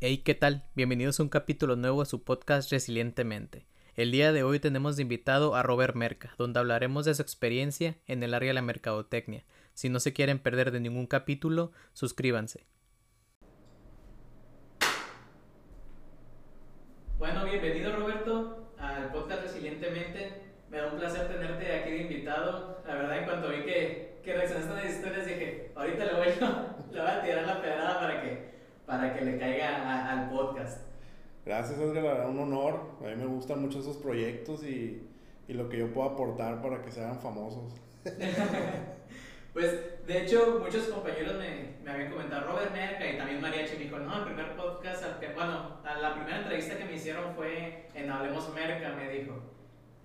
Hey, ¿qué tal? Bienvenidos a un capítulo nuevo de su podcast Resilientemente. El día de hoy tenemos de invitado a Robert Merca, donde hablaremos de su experiencia en el área de la mercadotecnia. Si no se quieren perder de ningún capítulo, suscríbanse. Bueno, bienvenido Roberto al podcast Resilientemente. Me da un placer tenerte aquí de invitado. La verdad, en cuanto vi que, que reaccionaste a las historias, dije, ahorita le voy, le voy a tirar la pedrada para que, para que le caiga al podcast. Gracias, Edgar, un honor. A mí me gustan mucho esos proyectos y, y lo que yo puedo aportar para que se hagan famosos. pues, de hecho, muchos compañeros me, me habían comentado, Robert Merca y también María me dijo, no, el primer podcast, bueno, la primera entrevista que me hicieron fue en Hablemos Merca, me dijo.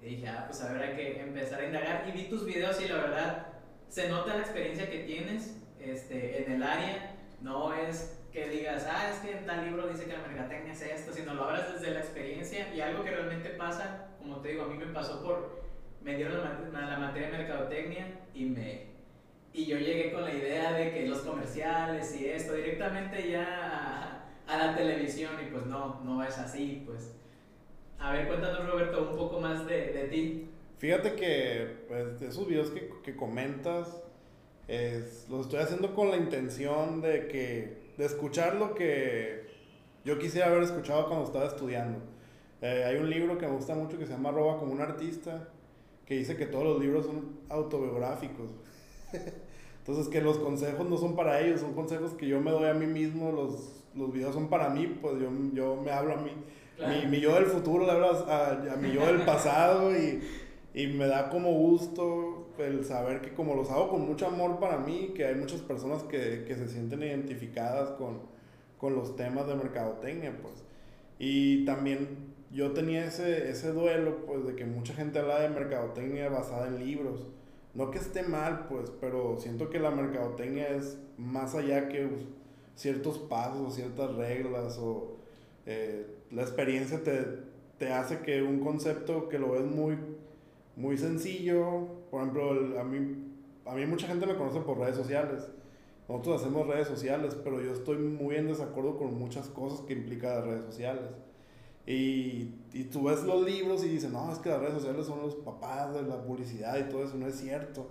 Y dije, ah, pues a ver, hay que empezar a indagar. Y vi tus videos y la verdad, se nota la experiencia que tienes este, en el área. No es que digas, ah, es que en tal libro dice que la mercadotecnia es esto, sino lo hablas desde la experiencia y algo que realmente pasa, como te digo, a mí me pasó por, me dieron la, la materia de mercadotecnia y me, y yo llegué con la idea de que los comerciales y esto directamente ya a, la televisión y pues no, no es así, pues. A ver, cuéntanos Roberto un poco más de, de ti. Fíjate que pues, esos videos que, que comentas es, los estoy haciendo con la intención de que de escuchar lo que yo quisiera haber escuchado cuando estaba estudiando. Eh, hay un libro que me gusta mucho que se llama Roba como un artista, que dice que todos los libros son autobiográficos. Entonces que los consejos no son para ellos, son consejos que yo me doy a mí mismo, los, los videos son para mí, pues yo, yo me hablo a mí. Mi, mi, yo del futuro le hablo a, a, mi yo del pasado y, y me da como gusto el saber que como los hago con mucho amor para mí, que hay muchas personas que, que se sienten identificadas con, con los temas de mercadotecnia, pues. Y también yo tenía ese, ese duelo, pues, de que mucha gente habla de mercadotecnia basada en libros. No que esté mal, pues, pero siento que la mercadotecnia es más allá que ciertos pasos ciertas reglas o eh, la experiencia te, te hace que un concepto que lo ves muy muy sencillo. Por ejemplo, a, mí, a mí mucha gente me conoce por redes sociales. Nosotros hacemos redes sociales, pero yo estoy muy en desacuerdo con muchas cosas que implica las redes sociales. Y, y tú ves los libros y dices, no, es que las redes sociales son los papás de la publicidad y todo eso, no es cierto.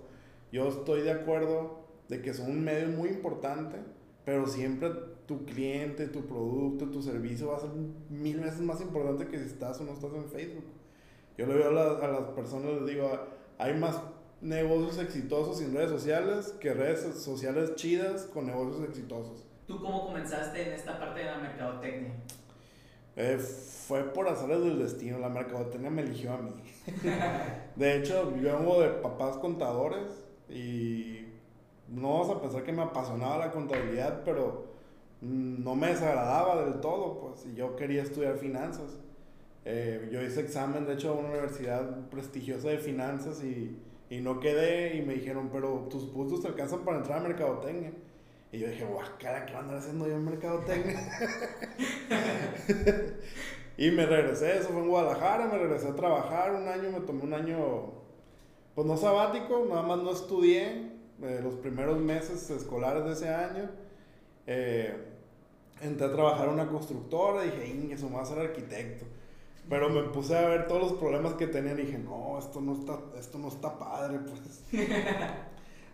Yo estoy de acuerdo de que son un medio muy importante, pero siempre tu cliente, tu producto, tu servicio va a ser mil veces más importante que si estás o no estás en Facebook. Yo le veo a, a las personas, les digo, hay más negocios exitosos sin redes sociales que redes sociales chidas con negocios exitosos. ¿Tú cómo comenzaste en esta parte de la mercadotecnia? Eh, fue por hacerles del destino, la mercadotecnia me eligió a mí. de hecho, yo vengo de papás contadores y no vas a pensar que me apasionaba la contabilidad, pero no me desagradaba del todo, pues, y yo quería estudiar finanzas. Eh, yo hice examen, de hecho, a una universidad prestigiosa de finanzas y, y no quedé y me dijeron, pero tus puntos te alcanzan para entrar a mercadotecnia. Y yo dije, cara, ¿qué van a andar haciendo yo en mercadotecnia? y me regresé, eso fue en Guadalajara, me regresé a trabajar un año, me tomé un año, pues no sabático, nada más no estudié eh, los primeros meses escolares de ese año. Eh, entré a trabajar en una constructora dije, eso me va a ser arquitecto. Pero me puse a ver todos los problemas que tenían y dije, no, esto no está, esto no está padre, pues.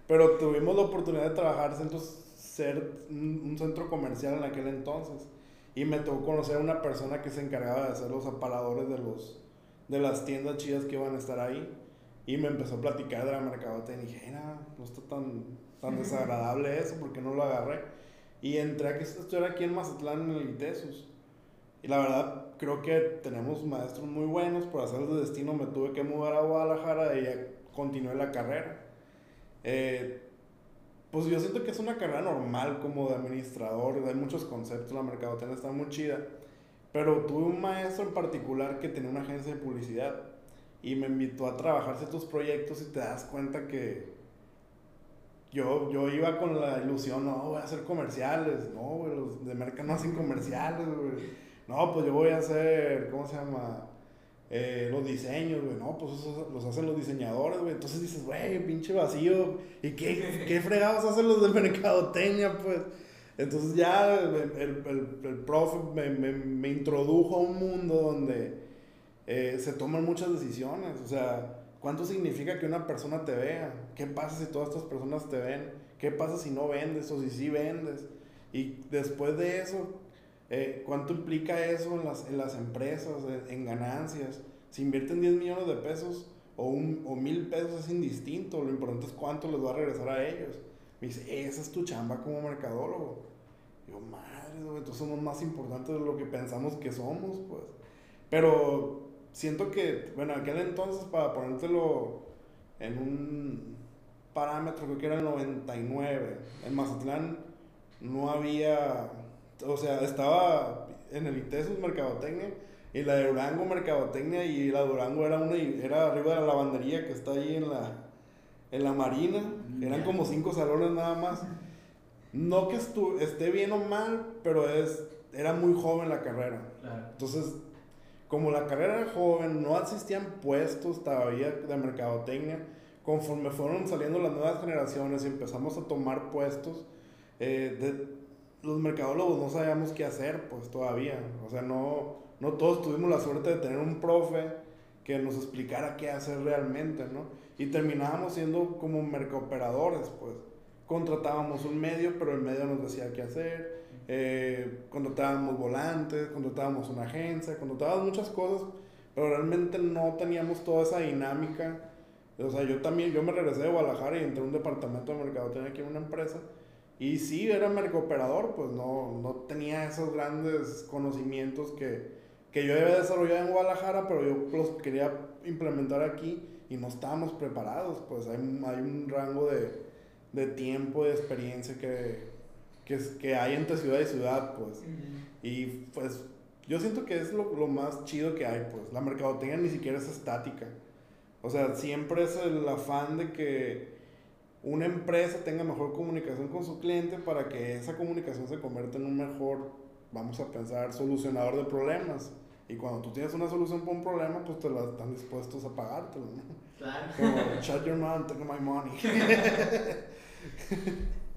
Pero tuvimos la oportunidad de trabajar en ser un, centro comercial en aquel entonces. Y me tocó conocer a una persona que se encargaba de hacer los aparadores de, los, de las tiendas chidas que iban a estar ahí. Y me empezó a platicar de la mercadotecnia y dije, no está tan, tan desagradable eso, porque no lo agarré? Y entré a que estuviera aquí en Mazatlán en el ITESUS. Y la verdad, creo que tenemos maestros muy buenos. Por hacer de destino me tuve que mudar a Guadalajara y ya continué la carrera. Eh, pues yo siento que es una carrera normal como de administrador. Hay muchos conceptos, la mercadotecnia está muy chida. Pero tuve un maestro en particular que tenía una agencia de publicidad y me invitó a trabajar ciertos proyectos y te das cuenta que yo, yo iba con la ilusión, no, voy a hacer comerciales, no, los de merca no hacen comerciales, güey no, pues yo voy a hacer, ¿cómo se llama? Eh, los diseños, güey, no, pues eso los hacen los diseñadores, güey. Entonces dices, güey, pinche vacío. ¿Y qué, qué fregados hacen los de mercadotecnia, pues? Entonces ya el, el, el, profe me, me, me, introdujo a un mundo donde eh, se toman muchas decisiones. O sea, ¿cuánto significa que una persona te vea? ¿Qué pasa si todas estas personas te ven? ¿Qué pasa si no vendes o si sí vendes? Y después de eso, eh, ¿cuánto implica eso en las, en las empresas, en, ganancias? Si invierten 10 millones de pesos o, un, o mil pesos es indistinto, lo importante es cuánto les va a regresar a ellos. Me dice, esa es tu chamba como mercadólogo. Digo, madre, entonces somos más importantes de lo que pensamos que somos, pues. Pero siento que, bueno, aquel entonces, para ponértelo en un parámetro, creo que era el 99, en Mazatlán no había, o sea, estaba en el ITESUS Mercadotecnia y la de Durango Mercadotecnia y la de Durango era una, era arriba de la lavandería que está ahí en la, en la marina, eran como cinco salones nada más. No que esté bien o mal, pero es, era muy joven la carrera. Entonces, como la carrera era joven, no existían puestos todavía de mercadotecnia. Conforme fueron saliendo las nuevas generaciones y empezamos a tomar puestos, eh, de, los mercadólogos no sabíamos qué hacer, pues todavía. O sea, no, no todos tuvimos la suerte de tener un profe que nos explicara qué hacer realmente, ¿no? Y terminábamos siendo como mercaoperadores, pues. Contratábamos un medio, pero el medio nos decía qué hacer. Eh, contratábamos volantes, contratábamos una agencia, contratábamos muchas cosas, pero realmente no teníamos toda esa dinámica. O sea, yo también, yo me regresé de Guadalajara y entré a un departamento de mercadotecnia aquí en una empresa. Y sí, era mercooperador, pues no, no tenía esos grandes conocimientos que, que yo había desarrollado en Guadalajara, pero yo los quería implementar aquí y no estábamos preparados, pues hay, hay un rango de, de tiempo, de experiencia que, que, que, hay entre ciudad y ciudad, pues. Y pues yo siento que es lo, lo, más chido que hay, pues. La mercadotecnia ni siquiera es estática. O sea, siempre es el afán de que una empresa tenga mejor comunicación con su cliente para que esa comunicación se convierta en un mejor, vamos a pensar, solucionador de problemas. Y cuando tú tienes una solución para un problema, pues te la están dispuestos a pagártelo, ¿no? Claro. Como, shut your mouth, take my money.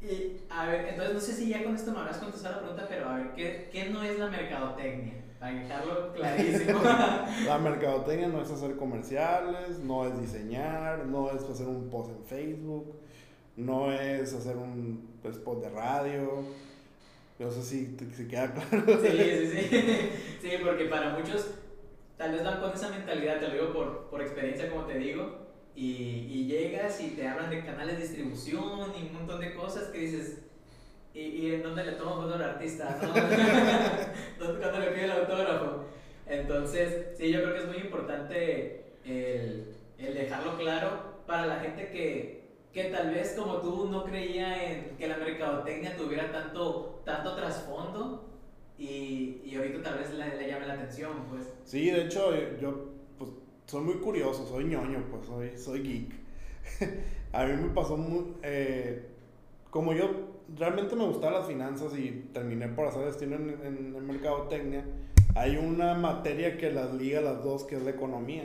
y, a ver, entonces no sé si ya con esto me habrás contestado la pregunta, pero a ver, ¿qué, qué no es la mercadotecnia? Para dejarlo clarísimo. la mercadotecnia no es hacer comerciales, no es diseñar, no es hacer un post en Facebook, no es hacer un spot de radio no sé si, si queda claro. Sí, sí, sí. Sí, porque para muchos tal vez van con esa mentalidad, te lo digo por, por experiencia, como te digo, y, y, llegas y te hablan de canales de distribución y un montón de cosas que dices, ¿y, y en dónde le tomo foto al artista? ¿no? ¿Cuándo le pide el autógrafo? Entonces, sí, yo creo que es muy importante el, el dejarlo claro para la gente que, que tal vez como tú no creía en que la mercadotecnia tuviera tanto, tanto trasfondo y, y ahorita tal vez le, le, llame la atención, pues. Sí, de hecho yo pues, soy muy curioso, soy ñoño, pues soy, soy geek. a mí me pasó muy... Eh, como yo realmente me gustaban las finanzas y terminé por hacer destino en, en, en mercadotecnia, hay una materia que las liga las dos, que es la economía.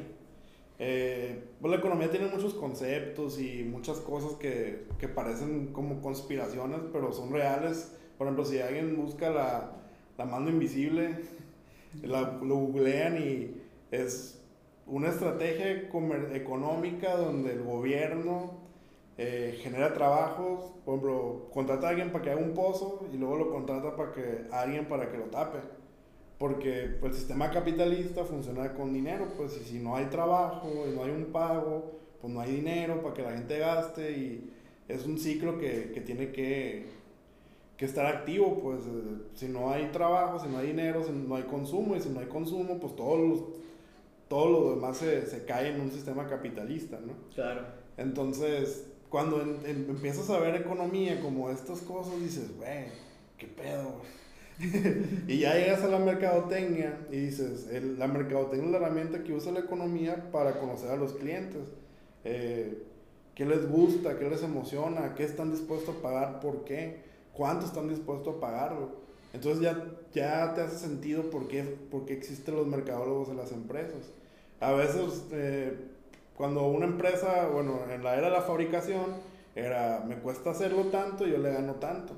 Eh, pues la economía tiene muchos conceptos y muchas cosas que, que, parecen como conspiraciones, pero son reales. Por ejemplo, si alguien busca la, la mano invisible, la, lo googlean y es una estrategia económica donde el gobierno eh, genera trabajos, por ejemplo, contrata a alguien para que haga un pozo y luego lo contrata para que, a alguien para que lo tape porque pues, el sistema capitalista funciona con dinero, pues y si no hay trabajo y no hay un pago, pues no hay dinero para que la gente gaste y es un ciclo que, que tiene que, que, estar activo, pues eh, si no hay trabajo, si no hay dinero, si no hay consumo y si no hay consumo, pues todo, los, todo lo demás se, se cae en un sistema capitalista, ¿no? Claro. Entonces, cuando empiezas a ver economía como estas cosas, dices, güey, qué pedo, y ya llegas a la mercadotecnia y dices, la mercadotecnia es la herramienta que usa la economía para conocer a los clientes. Eh, ¿Qué les gusta? ¿Qué les emociona? ¿Qué están dispuestos a pagar? ¿Por qué? ¿Cuánto están dispuestos a pagarlo? Entonces ya, ya te hace sentido por qué, por qué existen los mercadólogos en las empresas. A veces, eh, cuando una empresa, bueno, en la era de la fabricación, era, me cuesta hacerlo tanto, yo le gano tanto.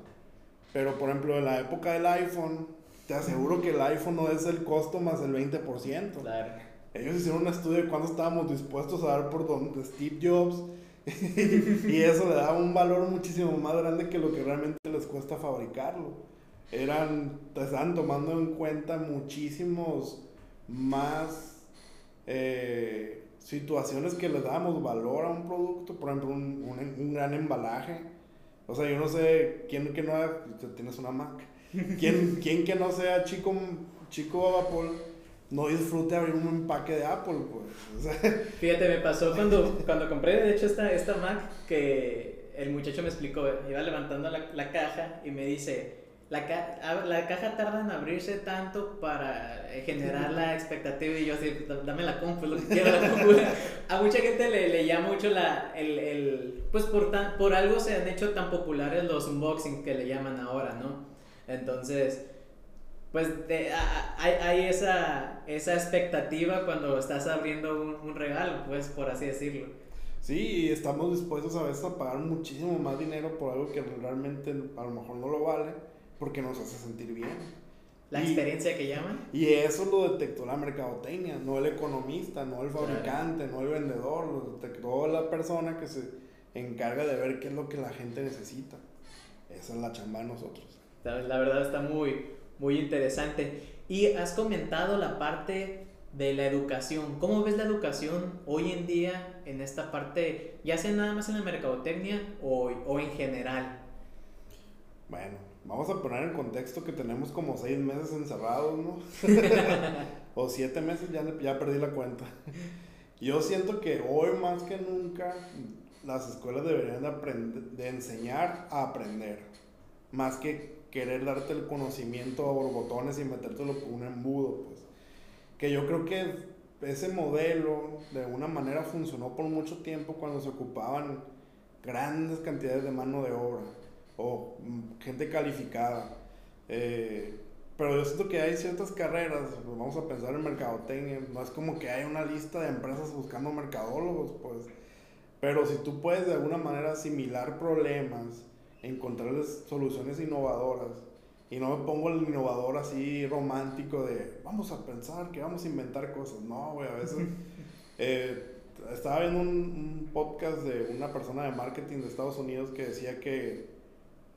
Pero, por ejemplo, en la época del iPhone, te aseguro que el iPhone no es el costo más el 20%. Claro. Ellos hicieron un estudio de cuánto estábamos dispuestos a dar por don Steve Jobs. y eso le daba un valor muchísimo más grande que lo que realmente les cuesta fabricarlo. Eran, estaban tomando en cuenta muchísimos más eh, situaciones que le damos valor a un producto, por ejemplo, un, un, gran embalaje. O sea, yo no sé quién que no tienes una Mac, quién, quién que no sea chico, chico Apple no disfrute abrir un empaque de Apple, pues. Fíjate, me pasó cuando, cuando compré, de hecho, esta, esta Mac, que el muchacho me explicó, iba levantando la, la caja y me dice, la, la, caja tarda en abrirse tanto para generar la expectativa y yo así, dame la compu, lo que quiera la compu. A mucha gente le, le llama mucho la, el, el pues por, tan, por algo se han hecho tan populares los unboxing que le llaman ahora, ¿no? Entonces, pues hay, hay, esa, esa expectativa cuando estás abriendo un, un regalo, pues por así decirlo. Sí, estamos dispuestos a veces a pagar muchísimo más dinero por algo que realmente a lo mejor no lo vale porque nos hace sentir bien. La experiencia que llaman. Y eso lo detectó la mercadotecnia, no el economista, no el fabricante, no el vendedor, lo detectó la persona que se encarga de ver qué es lo que la gente necesita. Esa es la chamba de nosotros. La verdad está muy, muy interesante. Y has comentado la parte de la educación. ¿Cómo ves la educación hoy en día en esta parte, ya sea nada más en la mercadotecnia o, o en general? Bueno, Vamos a poner en contexto que tenemos como seis meses encerrados, ¿no? o siete meses, ya, ya perdí la cuenta. Yo siento que hoy más que nunca las escuelas deberían de, aprender, de enseñar a aprender, más que querer darte el conocimiento a borbotones y metértelo por un embudo, pues. Que yo creo que ese modelo de una manera funcionó por mucho tiempo cuando se ocupaban grandes cantidades de mano de obra o mm, gente calificada. Eh, pero yo siento que hay ciertas carreras, pues vamos a pensar en mercadotecnia, no es como que hay una lista de empresas buscando mercadólogos, pues. Pero si tú puedes de alguna manera asimilar problemas, encontrarles soluciones innovadoras, y no me pongo el innovador así romántico de vamos a pensar que vamos a inventar cosas, no, güey, a veces. Eh, estaba viendo un, un podcast de una persona de marketing de Estados Unidos que decía que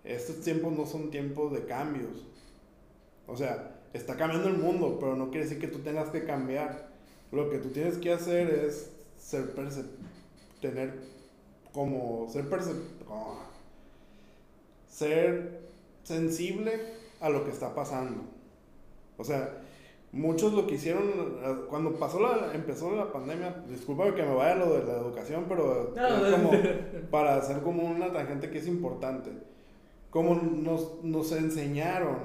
estos tiempos no son tiempos de cambios. O sea, está cambiando el mundo, pero no quiere decir que tú tengas que cambiar. Lo que tú tienes que hacer es ser tener como ser ser sensible a lo que está pasando. O sea, muchos lo que hicieron cuando pasó la empezó la pandemia, disculpa que me vaya lo de la educación, pero como para hacer como una tangente que es importante como nos, nos enseñaron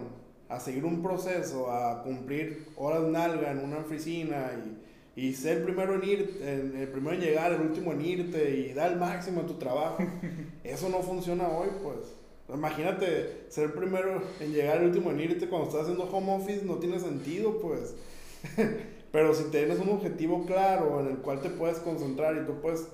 a seguir un proceso, a cumplir horas nalga en una oficina y, y ser el primero en ir, el primero en llegar, el último en irte y dar el máximo en tu trabajo. Eso no funciona hoy, pues. Imagínate ser el primero en llegar, el último en irte cuando estás haciendo home office, no tiene sentido, pues. Pero si tienes un objetivo claro en el cual te puedes concentrar y tú puedes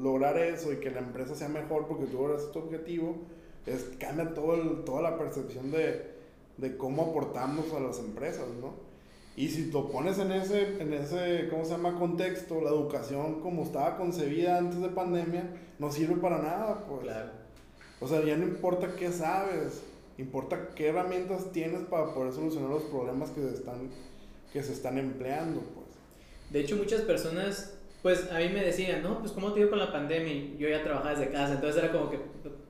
lograr eso y que la empresa sea mejor porque tú logras tu objetivo, es, cambia todo toda la percepción de, de, cómo aportamos a las empresas, ¿no? Y si lo pones en ese, en ese, ¿cómo se llama? Contexto, la educación como estaba concebida antes de pandemia, no sirve para nada, pues. Claro. O sea, ya no importa qué sabes, importa qué herramientas tienes para poder solucionar los problemas que se están, que se están empleando, pues. De hecho, muchas personas pues a mí me decían, ¿no? Pues cómo te iba con la pandemia yo ya trabajaba desde casa, entonces era como que,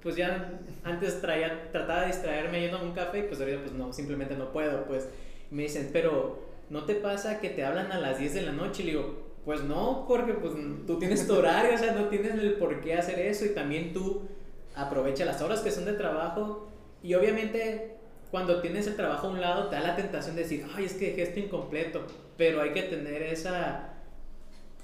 pues ya antes trataba de distraerme yendo a un café, pues ahorita pues no, simplemente no puedo, pues me dicen, pero ¿no te pasa que te hablan a las 10 de la noche? Y le digo, pues no, porque pues tú tienes tu horario, o sea, no tienes el por qué hacer eso y también tú aprovecha las horas que son de trabajo y obviamente cuando tienes el trabajo a un lado te da la tentación de decir, ay, es que dejé esto incompleto, pero hay que tener esa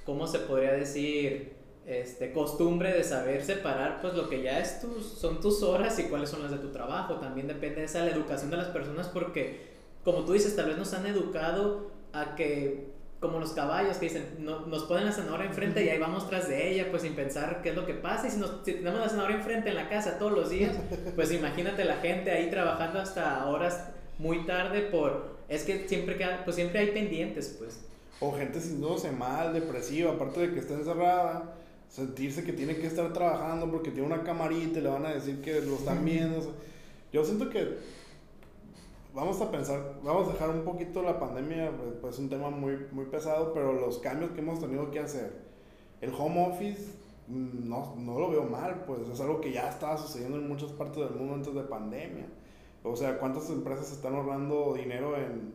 ¿cómo se podría decir? Este, costumbre de saber separar pues lo que ya es tus, son tus horas y cuáles son las de tu trabajo. También depende de esa la educación de las personas porque, como tú dices, tal vez nos han educado a que como los caballos que dicen, no, nos ponen la zanahoria enfrente y ahí vamos tras de ella, pues sin pensar qué es lo que pasa. Y si, nos, si tenemos la zanahoria enfrente en la casa todos los días, pues imagínate la gente ahí trabajando hasta horas muy tarde por... Es que siempre, queda, pues siempre hay pendientes, pues. O gente sintiéndose mal, depresiva, aparte de que está encerrada, sentirse que tiene que estar trabajando porque tiene una camarita y le van a decir que lo están viendo. Yo siento que vamos a pensar, vamos a dejar un poquito la pandemia, pues, pues es un tema muy, muy pesado, pero los cambios que hemos tenido que hacer. El home office mm, no, no lo veo mal, pues es algo que ya estaba sucediendo en muchas partes del mundo antes de pandemia. O sea, ¿cuántas empresas están ahorrando dinero en,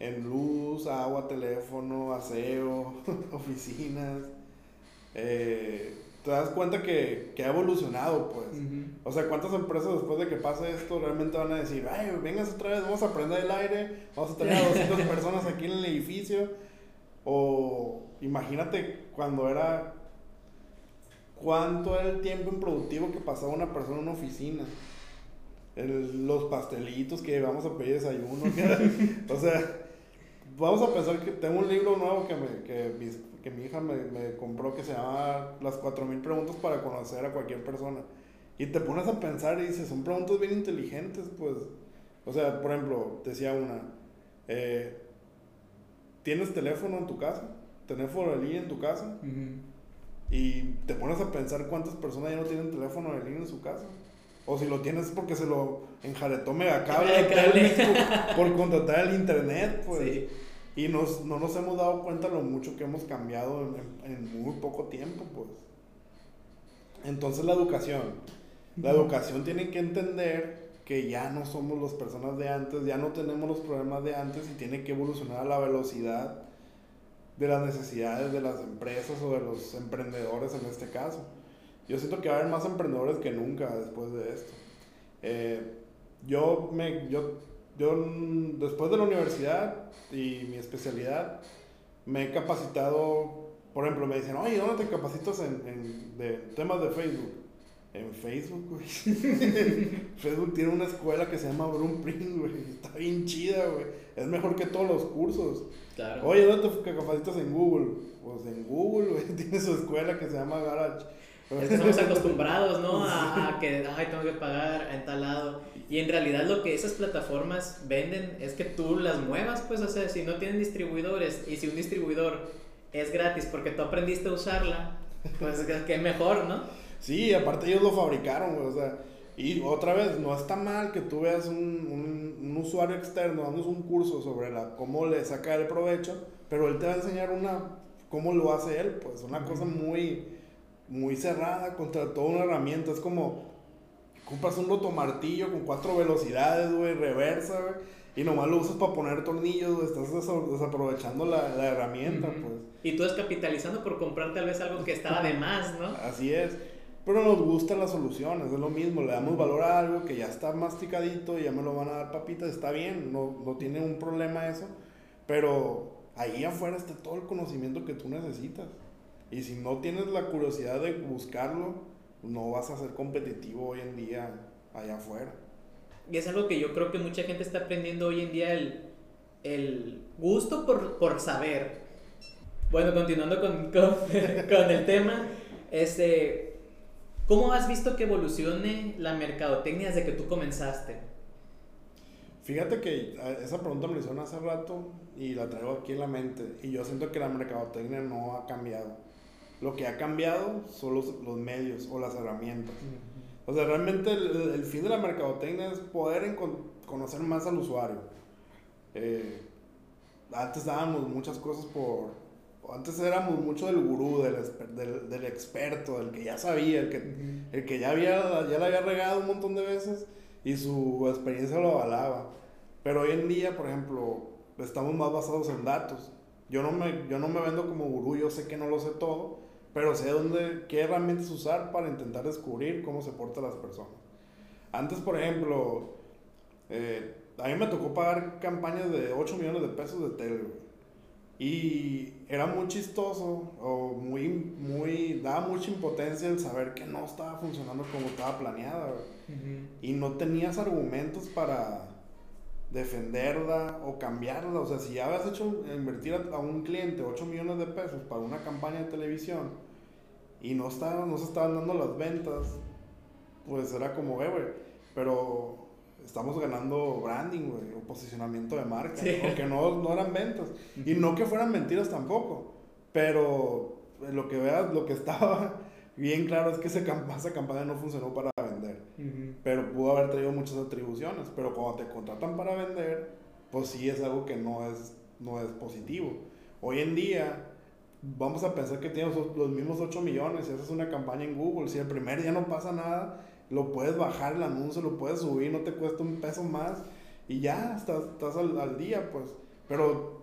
en luz, agua, teléfono, aseo, oficinas? Eh, te das cuenta que, que ha evolucionado, pues. O sea, ¿cuántas empresas después de que pase esto realmente van a decir, ay, vengas otra vez, vamos a prender el aire, vamos a tener a 200 personas aquí en el edificio? O imagínate cuando era, cuánto era el tiempo improductivo que pasaba una persona en una oficina. El, los pastelitos que vamos a pedir desayuno. o sea, vamos a pensar que tengo un libro nuevo que, me, que que mi hija me, me compró que se llama Las 4000 preguntas para conocer a cualquier persona. Y te pones a pensar y dices, son preguntas bien inteligentes, pues. O sea, por ejemplo, decía una, eh, ¿tienes teléfono en tu casa? ¿Teléfono de línea en tu casa? Y te pones a pensar cuántas personas ya no tienen teléfono de línea en su casa. O si lo tienes porque se lo enjaretó Megacable por contratar el internet, pues. Y nos, no nos hemos dado cuenta lo mucho que hemos cambiado en, muy poco tiempo, pues. Entonces la educación. La educación tiene que entender que ya no somos las personas de antes, ya no tenemos los problemas de antes y tiene que evolucionar a la velocidad de las necesidades de las empresas o de los emprendedores en este caso. Yo siento que va a haber más emprendedores que nunca después de esto. Eh, yo, me, yo yo mm, después de la universidad y mi especialidad, me he capacitado, por ejemplo, me dicen, oye, ¿dónde te capacitas en, en de temas de Facebook? En Facebook, güey. Facebook tiene una escuela que se llama Print, güey. Está bien chida, güey. Es mejor que todos los cursos. Claro. Oye, ¿dónde te capacitas en Google? Pues en Google, güey. Tiene su escuela que se llama Garage. Estamos acostumbrados, ¿no? A, a, que, ay, tengo que pagar en tal lado. Y en realidad lo que esas plataformas venden es que tú las muevas, pues, o sea, si no tienen distribuidores y si un distribuidor es gratis porque tú aprendiste a usarla, pues que mejor, ¿no? Sí, aparte ellos lo fabricaron, o sea, y otra vez, no está mal que tú veas un, un, un usuario externo dándonos un curso sobre la, cómo le saca el provecho, pero él te va a enseñar una, cómo lo hace él, pues, una cosa muy, muy cerrada contra toda una herramienta, es como compras un rotomartillo con cuatro velocidades, güey, reversa, güey, y nomás lo usas para poner tornillos, güey, estás desaprovechando la, la herramienta, pues. Y tú capitalizando por comprar tal vez algo que estaba de más, ¿no? Así es. Pero nos gustan las soluciones, es lo mismo, le damos valor a algo que ya está masticadito y ya me lo van a dar papitas, está bien, no, no tiene un problema eso, pero ahí afuera está todo el conocimiento que tú necesitas. Y si no tienes la curiosidad de buscarlo, no vas a ser competitivo hoy en día allá afuera. Y es algo que yo creo que mucha gente está aprendiendo hoy en día el, el gusto por, por, saber. Bueno, continuando con, con, con, el tema, este, ¿cómo has visto que evolucione la mercadotecnia desde que tú comenzaste? Fíjate que esa pregunta me la hicieron hace rato y la traigo aquí en la mente. Y yo siento que la mercadotecnia no ha cambiado lo que ha cambiado son los, los medios o las herramientas. O sea, realmente el, fin de la mercadotecnia es poder conocer más al usuario. Eh, antes dábamos muchas cosas por... Antes éramos mucho del gurú, del, del, del experto, del que ya sabía, el que, el que ya, había, ya la había regado un montón de veces y su experiencia lo avalaba. Pero hoy en día, por ejemplo, estamos más basados en datos. Yo no me, yo no me vendo como gurú, yo sé que no lo sé todo, pero sé dónde, qué herramientas usar para intentar descubrir cómo se portan las personas. Antes, por ejemplo, eh, a mí me tocó pagar campañas de 8 millones de pesos de tele, Y era muy chistoso, o muy, muy, daba mucha impotencia el saber que no estaba funcionando como estaba planeada, Y no tenías argumentos para defenderla o cambiarla. O sea, si ya habías hecho invertir a, un cliente 8 millones de pesos para una campaña de televisión y no, estaba, no se estaban dando las ventas, pues era como, eh, güey, pero estamos ganando branding, güey, o posicionamiento de marca, porque no, no eran ventas. Y no que fueran mentiras tampoco, pero lo que veas, lo que estaba bien claro es que esa, esa campaña no funcionó para vender. Pero pudo haber traído muchas atribuciones. Pero cuando te contratan para vender, pues sí es algo que no es, no es positivo. Hoy en día, vamos a pensar que tienes los mismos 8 millones y haces una campaña en Google. Si el primer día no pasa nada, lo puedes bajar el anuncio, lo puedes subir, no te cuesta un peso más y ya estás, estás al, al día, pues. Pero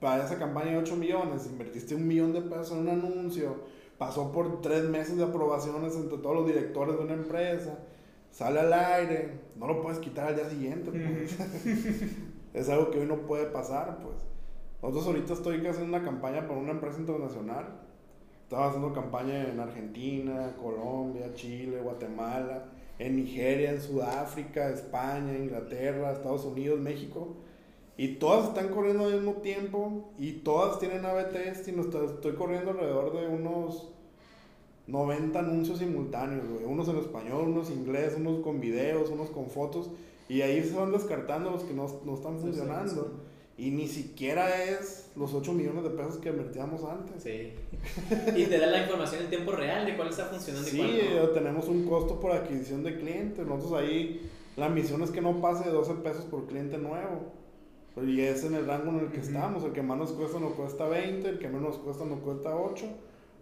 para esa campaña de 8 millones, invertiste un millón de pesos en un anuncio pasó por tres meses de aprobaciones entre todos los directores de una empresa, sale al aire, no lo puedes quitar al día siguiente. Pues. es algo que hoy no puede pasar, pues. Nosotros ahorita estoy haciendo una campaña para una empresa internacional. Estaba haciendo campaña en Argentina, Colombia, Chile, Guatemala, en Nigeria, en Sudáfrica, España, Inglaterra, Estados Unidos, México. Y todas están corriendo al mismo tiempo y todas tienen AB test y estoy corriendo alrededor de unos 90 anuncios simultáneos, Unos en español, unos en inglés, unos con videos, unos con fotos. Y ahí se van descartando los que no, no están funcionando. Y ni siquiera es los 8 millones de pesos que invertíamos antes. Sí. y te da la información en tiempo real de cuál está funcionando y cuál no. tenemos un costo por adquisición de clientes. Nosotros ahí, la misión es que no pase de 12 pesos por cliente nuevo. Y es en el rango en el que estamos. El que más nos cuesta nos cuesta 20, el que menos nos cuesta nos cuesta 8.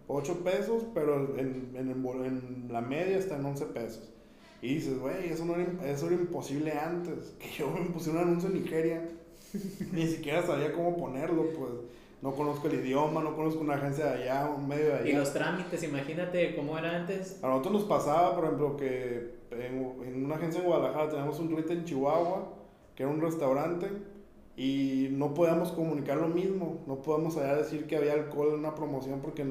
8 pesos, pero en, en, en la media está en 11 pesos. Y dices, güey, eso, no era, eso era imposible antes. Que yo me puse un anuncio en Nigeria. Ni siquiera sabía cómo ponerlo, pues. No conozco el idioma, no conozco una agencia de allá, un medio de allá. Y los trámites, imagínate cómo era antes. A nosotros nos pasaba, por ejemplo, que en, en una agencia en Guadalajara tenemos un cliente en Chihuahua, que era un restaurante y no podíamos comunicar lo mismo, no podíamos allá decir que había alcohol en una promoción porque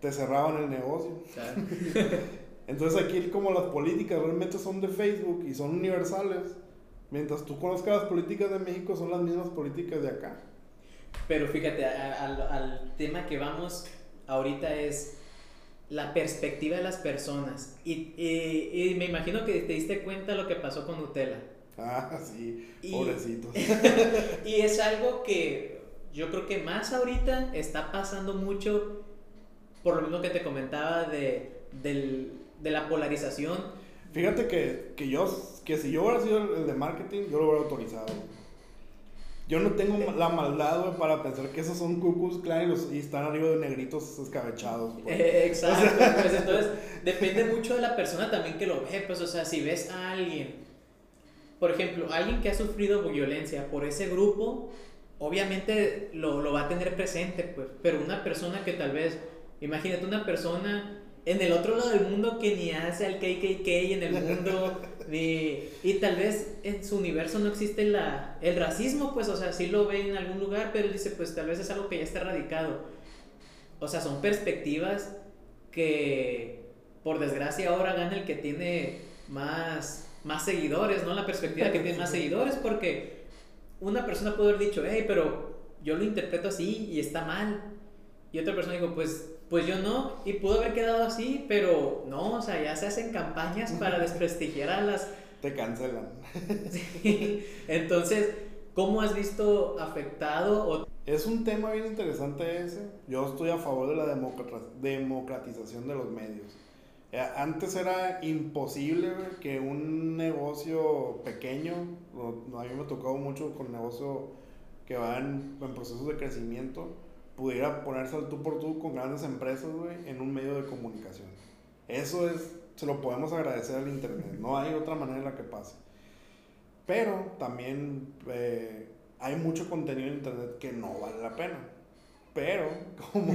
te cerraban el negocio. Entonces aquí como las políticas realmente son de Facebook y son universales, mientras tú conozcas las políticas de México son las mismas políticas de acá. Pero fíjate, al, al tema que vamos ahorita es la perspectiva de las personas. Y, y, y me imagino que te diste cuenta lo que pasó con Nutella. Ah, sí, pobrecitos. y es algo que yo creo que más ahorita está pasando mucho por lo mismo que te comentaba de, del, de la polarización. Fíjate que, que, yo, que si yo hubiera sido el de marketing, yo lo hubiera autorizado. Yo no tengo la maldad, para pensar que esos son cucus claros y están arriba de negritos escabechados. Exacto. pues entonces, depende mucho de la persona también que lo ve. Pues, o sea, si ves a alguien por ejemplo, alguien que ha sufrido violencia por ese grupo, obviamente lo, lo, va a tener presente, pues, pero una persona que tal vez, imagínate una persona en el otro lado del mundo que ni hace el KKK en el mundo, ni, y tal vez en su universo no existe la, el racismo, pues, o sea, sí lo ve en algún lugar, pero él dice, pues tal vez es algo que ya está erradicado. O sea, son perspectivas que, por desgracia, ahora gana el que tiene más más seguidores, ¿no? La perspectiva que tiene más seguidores, porque una persona puede haber dicho, hey, pero yo lo interpreto así y está mal. Y otra persona dijo, pues, pues yo no, y pudo haber quedado así, pero no, o sea, ya se hacen campañas para desprestigiar a las... Te cancelan. Entonces, ¿cómo has visto afectado? Es un tema bien interesante ese. Yo estoy a favor de la democratización de los medios. Eh, antes era imposible que un negocio pequeño, a mí me tocado mucho con negocios que van en, procesos de crecimiento, pudiera ponerse al tú por tú con grandes empresas, en un medio de comunicación. Eso es, se lo podemos agradecer al Internet, no hay otra manera en la que pase. Pero también eh, hay mucho contenido en Internet que no vale la pena. Pero como,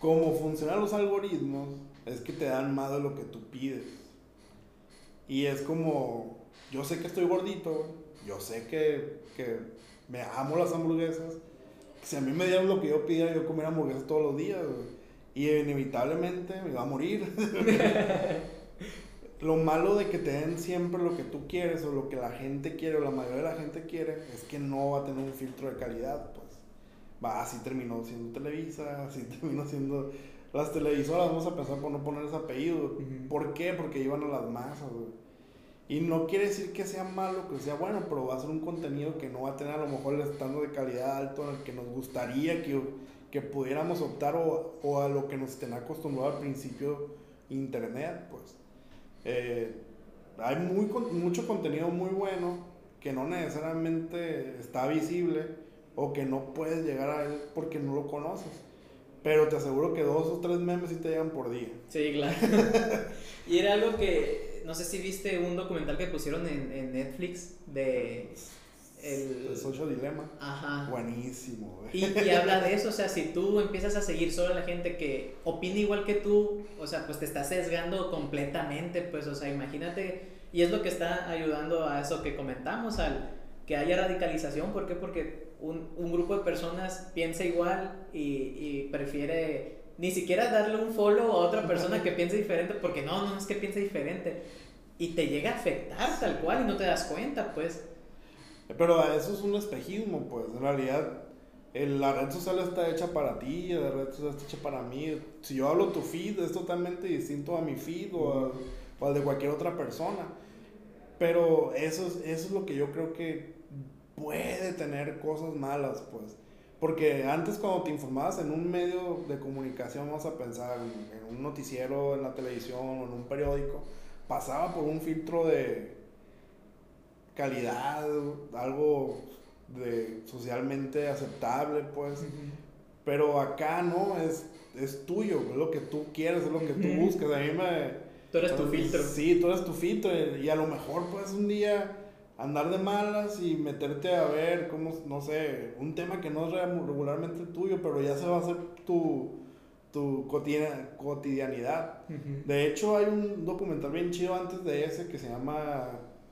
como funcionan los algoritmos, es que te dan más de lo que tú pides. Y es como, yo sé que estoy gordito, yo sé que, que me amo las hamburguesas. Si a mí me dieran lo que yo pidiera, yo comer hamburguesas todos los días, y inevitablemente me iba a morir. lo malo de que te den siempre lo que tú quieres o lo que la gente quiere o la mayoría de la gente quiere es que no va a tener un filtro de calidad, pues. Va, así terminó siendo Televisa, así terminó siendo las televisoras, vamos a pensar por no poner ese apellido. ¿Por qué? Porque iban a las masas, güey. Y no quiere decir que sea malo, que sea bueno, pero va a ser un contenido que no va a tener a lo mejor el estándar de calidad alto en el que nos gustaría que, que pudiéramos optar o, o a lo que nos estén acostumbrados al principio internet, pues. Eh, hay muy, mucho contenido muy bueno que no necesariamente está visible o que no puedes llegar a él porque no lo conoces. Pero te aseguro que dos o tres memes sí te llegan por día. Sí, claro. y era algo que, no sé si viste un documental que pusieron en, en Netflix de el, Social Dilemma. Ajá. Buenísimo. Y, y, habla de eso, o sea, si tú empiezas a seguir solo a la gente que opina igual que tú, o sea, pues te estás sesgando completamente, pues, o sea, imagínate, y es lo que está ayudando a eso que comentamos, al que haya radicalización, ¿por qué? Porque un, un grupo de personas piensa igual y, y prefiere ni siquiera darle un follow a otra persona que piense diferente, porque no, no es que piense diferente, y te llega a afectar tal cual y no te das cuenta, pues. Pero eso es un espejismo, pues. En realidad, la red social está hecha para ti, la red social está hecha para mí. Si yo hablo tu feed, es totalmente distinto a mi feed o, al de cualquier otra persona. Pero eso es, eso es lo que yo creo que puede tener cosas malas, pues. Porque antes cuando te informabas en un medio de comunicación, vamos a pensar en un noticiero, en la televisión o en un periódico, pasaba por un filtro de, calidad, algo de socialmente aceptable, pues. Pero acá no, es, es tuyo, es lo que tú quieres, es lo que tú buscas. A mí me... Tú eres tu filtro. Sí, tú eres tu filtro y a lo mejor puedes un día andar de malas y meterte a ver cómo, no sé, un tema que no es regularmente el tuyo, pero ya se va a hacer tu, tu cotidianidad. De hecho, hay un documental bien chido antes de ese que se llama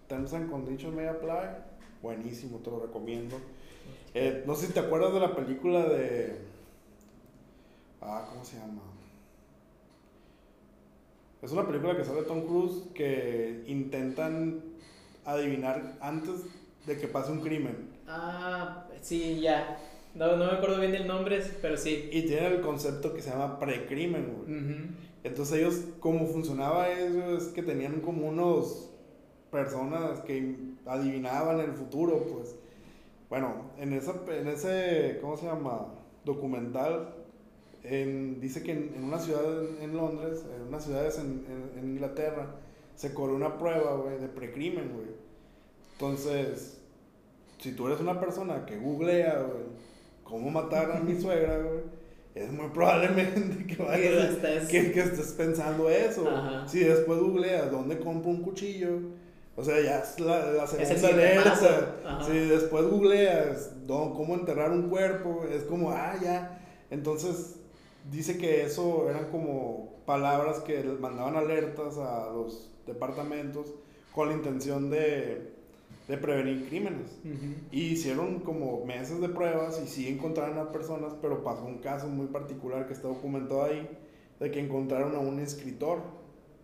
Terms and Conditions May Apply. Buenísimo, te lo recomiendo. Eh, no sé si te acuerdas de la película de. Ah, ¿cómo se llama? Es una película que sale Tom Cruise que intentan adivinar antes de que pase un crimen. Ah, sí, ya. No, no me acuerdo bien del nombre, pero sí. Y tiene el concepto que se llama precrimen, Entonces ellos, cómo funcionaba eso, es que tenían como unos personas que adivinaban el futuro, pues. Bueno, en, esa, en ese, ¿cómo se llama? Documental, dice que en, una ciudad en, Londres, en unas ciudades en, en, Inglaterra, se corrió una prueba, güey, de precrimen, güey. Entonces, si tú eres una persona que googlea, güey, cómo matar a mi suegra, güey, es muy probablemente que, vayas, que, que, estés pensando eso. Si después googleas dónde compro un cuchillo, o sea, ya es la, la segunda alerta. Si después googleas cómo enterrar un cuerpo, es como, ah, ya. Entonces, dice que eso eran como palabras que mandaban alertas a los departamentos con la intención de, de prevenir crímenes. Y hicieron como meses de pruebas y sí encontraron a personas, pero pasó un caso muy particular que está documentado ahí, de que encontraron a un escritor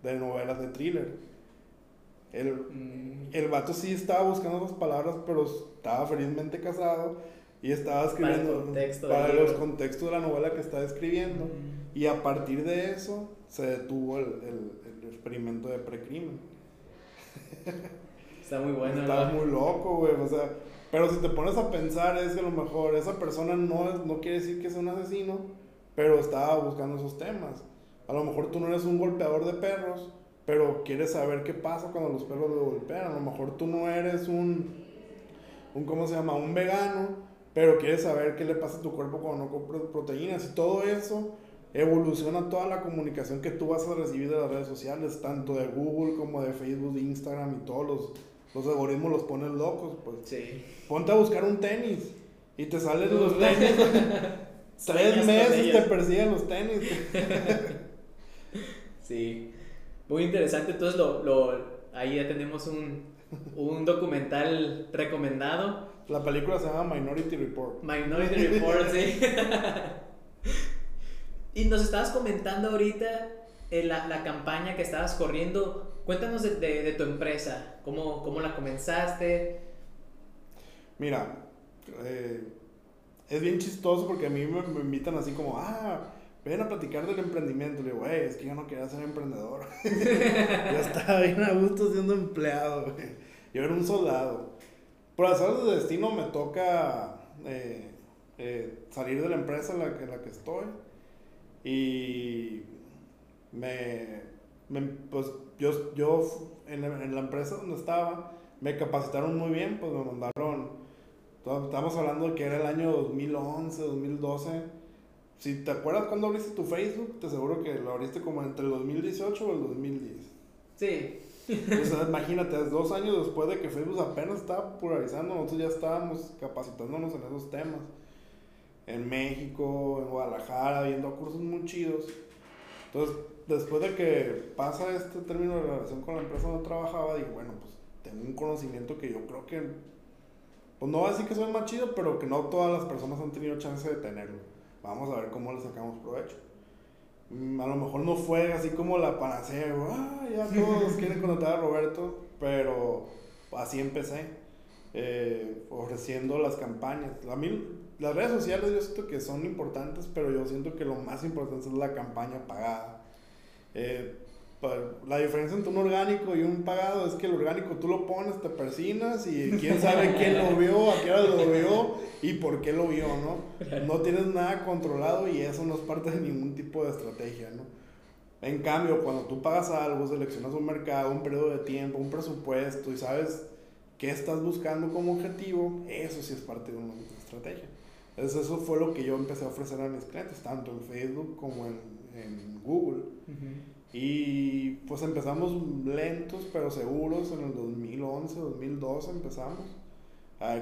de novelas de thriller el, mm. el vato sí estaba buscando esas palabras, pero estaba felizmente casado y estaba escribiendo para, los contextos de la novela que estaba escribiendo. Mm. Y a partir de eso se detuvo el, el, experimento de precrimen. Está muy bueno. Está muy loco, güey. O sea, pero si te pones a pensar, es que a lo mejor esa persona no, no quiere decir que es un asesino, pero estaba buscando esos temas. A lo mejor tú no eres un golpeador de perros, pero quieres saber qué pasa cuando los perros lo golpean. A lo mejor tú no eres un, un ¿cómo se llama? Un vegano, pero quieres saber qué le pasa a tu cuerpo cuando no compras proteínas. Y todo eso evoluciona toda la comunicación que tú vas a recibir de las redes sociales, tanto de Google como de Facebook, de Instagram y todos los, los algoritmos los ponen locos. Pues. Sí. Ponte a buscar un tenis y te salen los tenis. Tres meses te persiguen los tenis. sí. Muy interesante, entonces lo, lo, ahí ya tenemos un, un documental recomendado. La película se llama Minority Report. Minority Report, sí. y nos estabas comentando ahorita eh, la, la, campaña que estabas corriendo. Cuéntanos de, de, tu empresa, ¿Cómo, ¿cómo, la comenzaste? Mira, eh, es bien chistoso porque a mí me, invitan así como, ah, ven a platicar del emprendimiento. Le digo, güey, es que yo no quería ser emprendedor. yo estaba bien a gusto siendo empleado, güey. Yo era un soldado. Por azar de destino me toca eh, eh, salir de la empresa en la, en la que estoy. Y me, me pues yo, yo en, en, la empresa donde estaba, me capacitaron muy bien, pues me mandaron, estamos hablando de que era el año 2011, 2012. Si te acuerdas cuando abriste tu Facebook, te aseguro que lo abriste como entre el 2018 o el 2010. Sí. O sea, imagínate, dos años después de que Facebook apenas estaba popularizando, nosotros ya estábamos capacitándonos en esos temas. En México, en Guadalajara, viendo cursos muy chidos. Entonces, después de que pasa este término de relación con la empresa donde trabajaba, digo, bueno, pues tengo un conocimiento que yo creo que, pues no voy a decir que soy más chido, pero que no todas las personas han tenido chance de tenerlo. Vamos a ver cómo le sacamos provecho. Mm, a lo mejor no fue así como la panacea, ah, ya todos quieren contratar a Roberto, pero así empecé, eh, ofreciendo las campañas. A mí, las redes sociales yo siento que son importantes, pero yo siento que lo más importante es la campaña pagada. Eh, la diferencia entre un orgánico y un pagado es que el orgánico tú lo pones, te persinas y quién sabe quién lo vio, a qué hora lo vio y por qué lo vio, ¿no? No tienes nada controlado y eso no es parte de ningún tipo de estrategia, ¿no? En cambio, cuando tú pagas algo, seleccionas un mercado, un periodo de tiempo, un presupuesto y sabes qué estás buscando como objetivo, eso sí es parte de una estrategia. Entonces eso fue lo que yo empecé a ofrecer a mis clientes, tanto en Facebook como en, en Google. Y pues empezamos lentos pero seguros en el 2011, 2012 empezamos.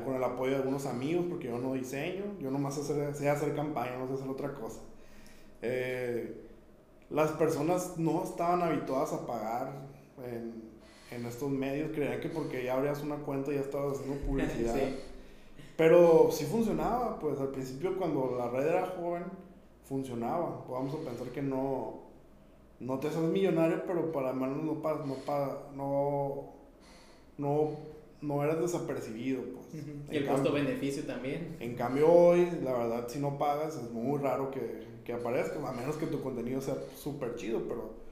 con el apoyo de algunos amigos, porque yo no diseño, yo nomás sé hacer campaña, no sé hacer otra cosa. Eh, las personas no estaban habituadas a pagar en, en, estos medios, creían que porque ya abrías una cuenta ya estabas haciendo publicidad. Pero sí funcionaba, pues al principio cuando la red era joven, funcionaba. Vamos a pensar que no, no te haces millonario, pero para menos no, no, no, no, no eras desapercibido. Pues. Y el costo-beneficio también. En cambio hoy, la verdad, si no pagas, es muy raro que, que aparezca, a menos que tu contenido sea súper chido, pero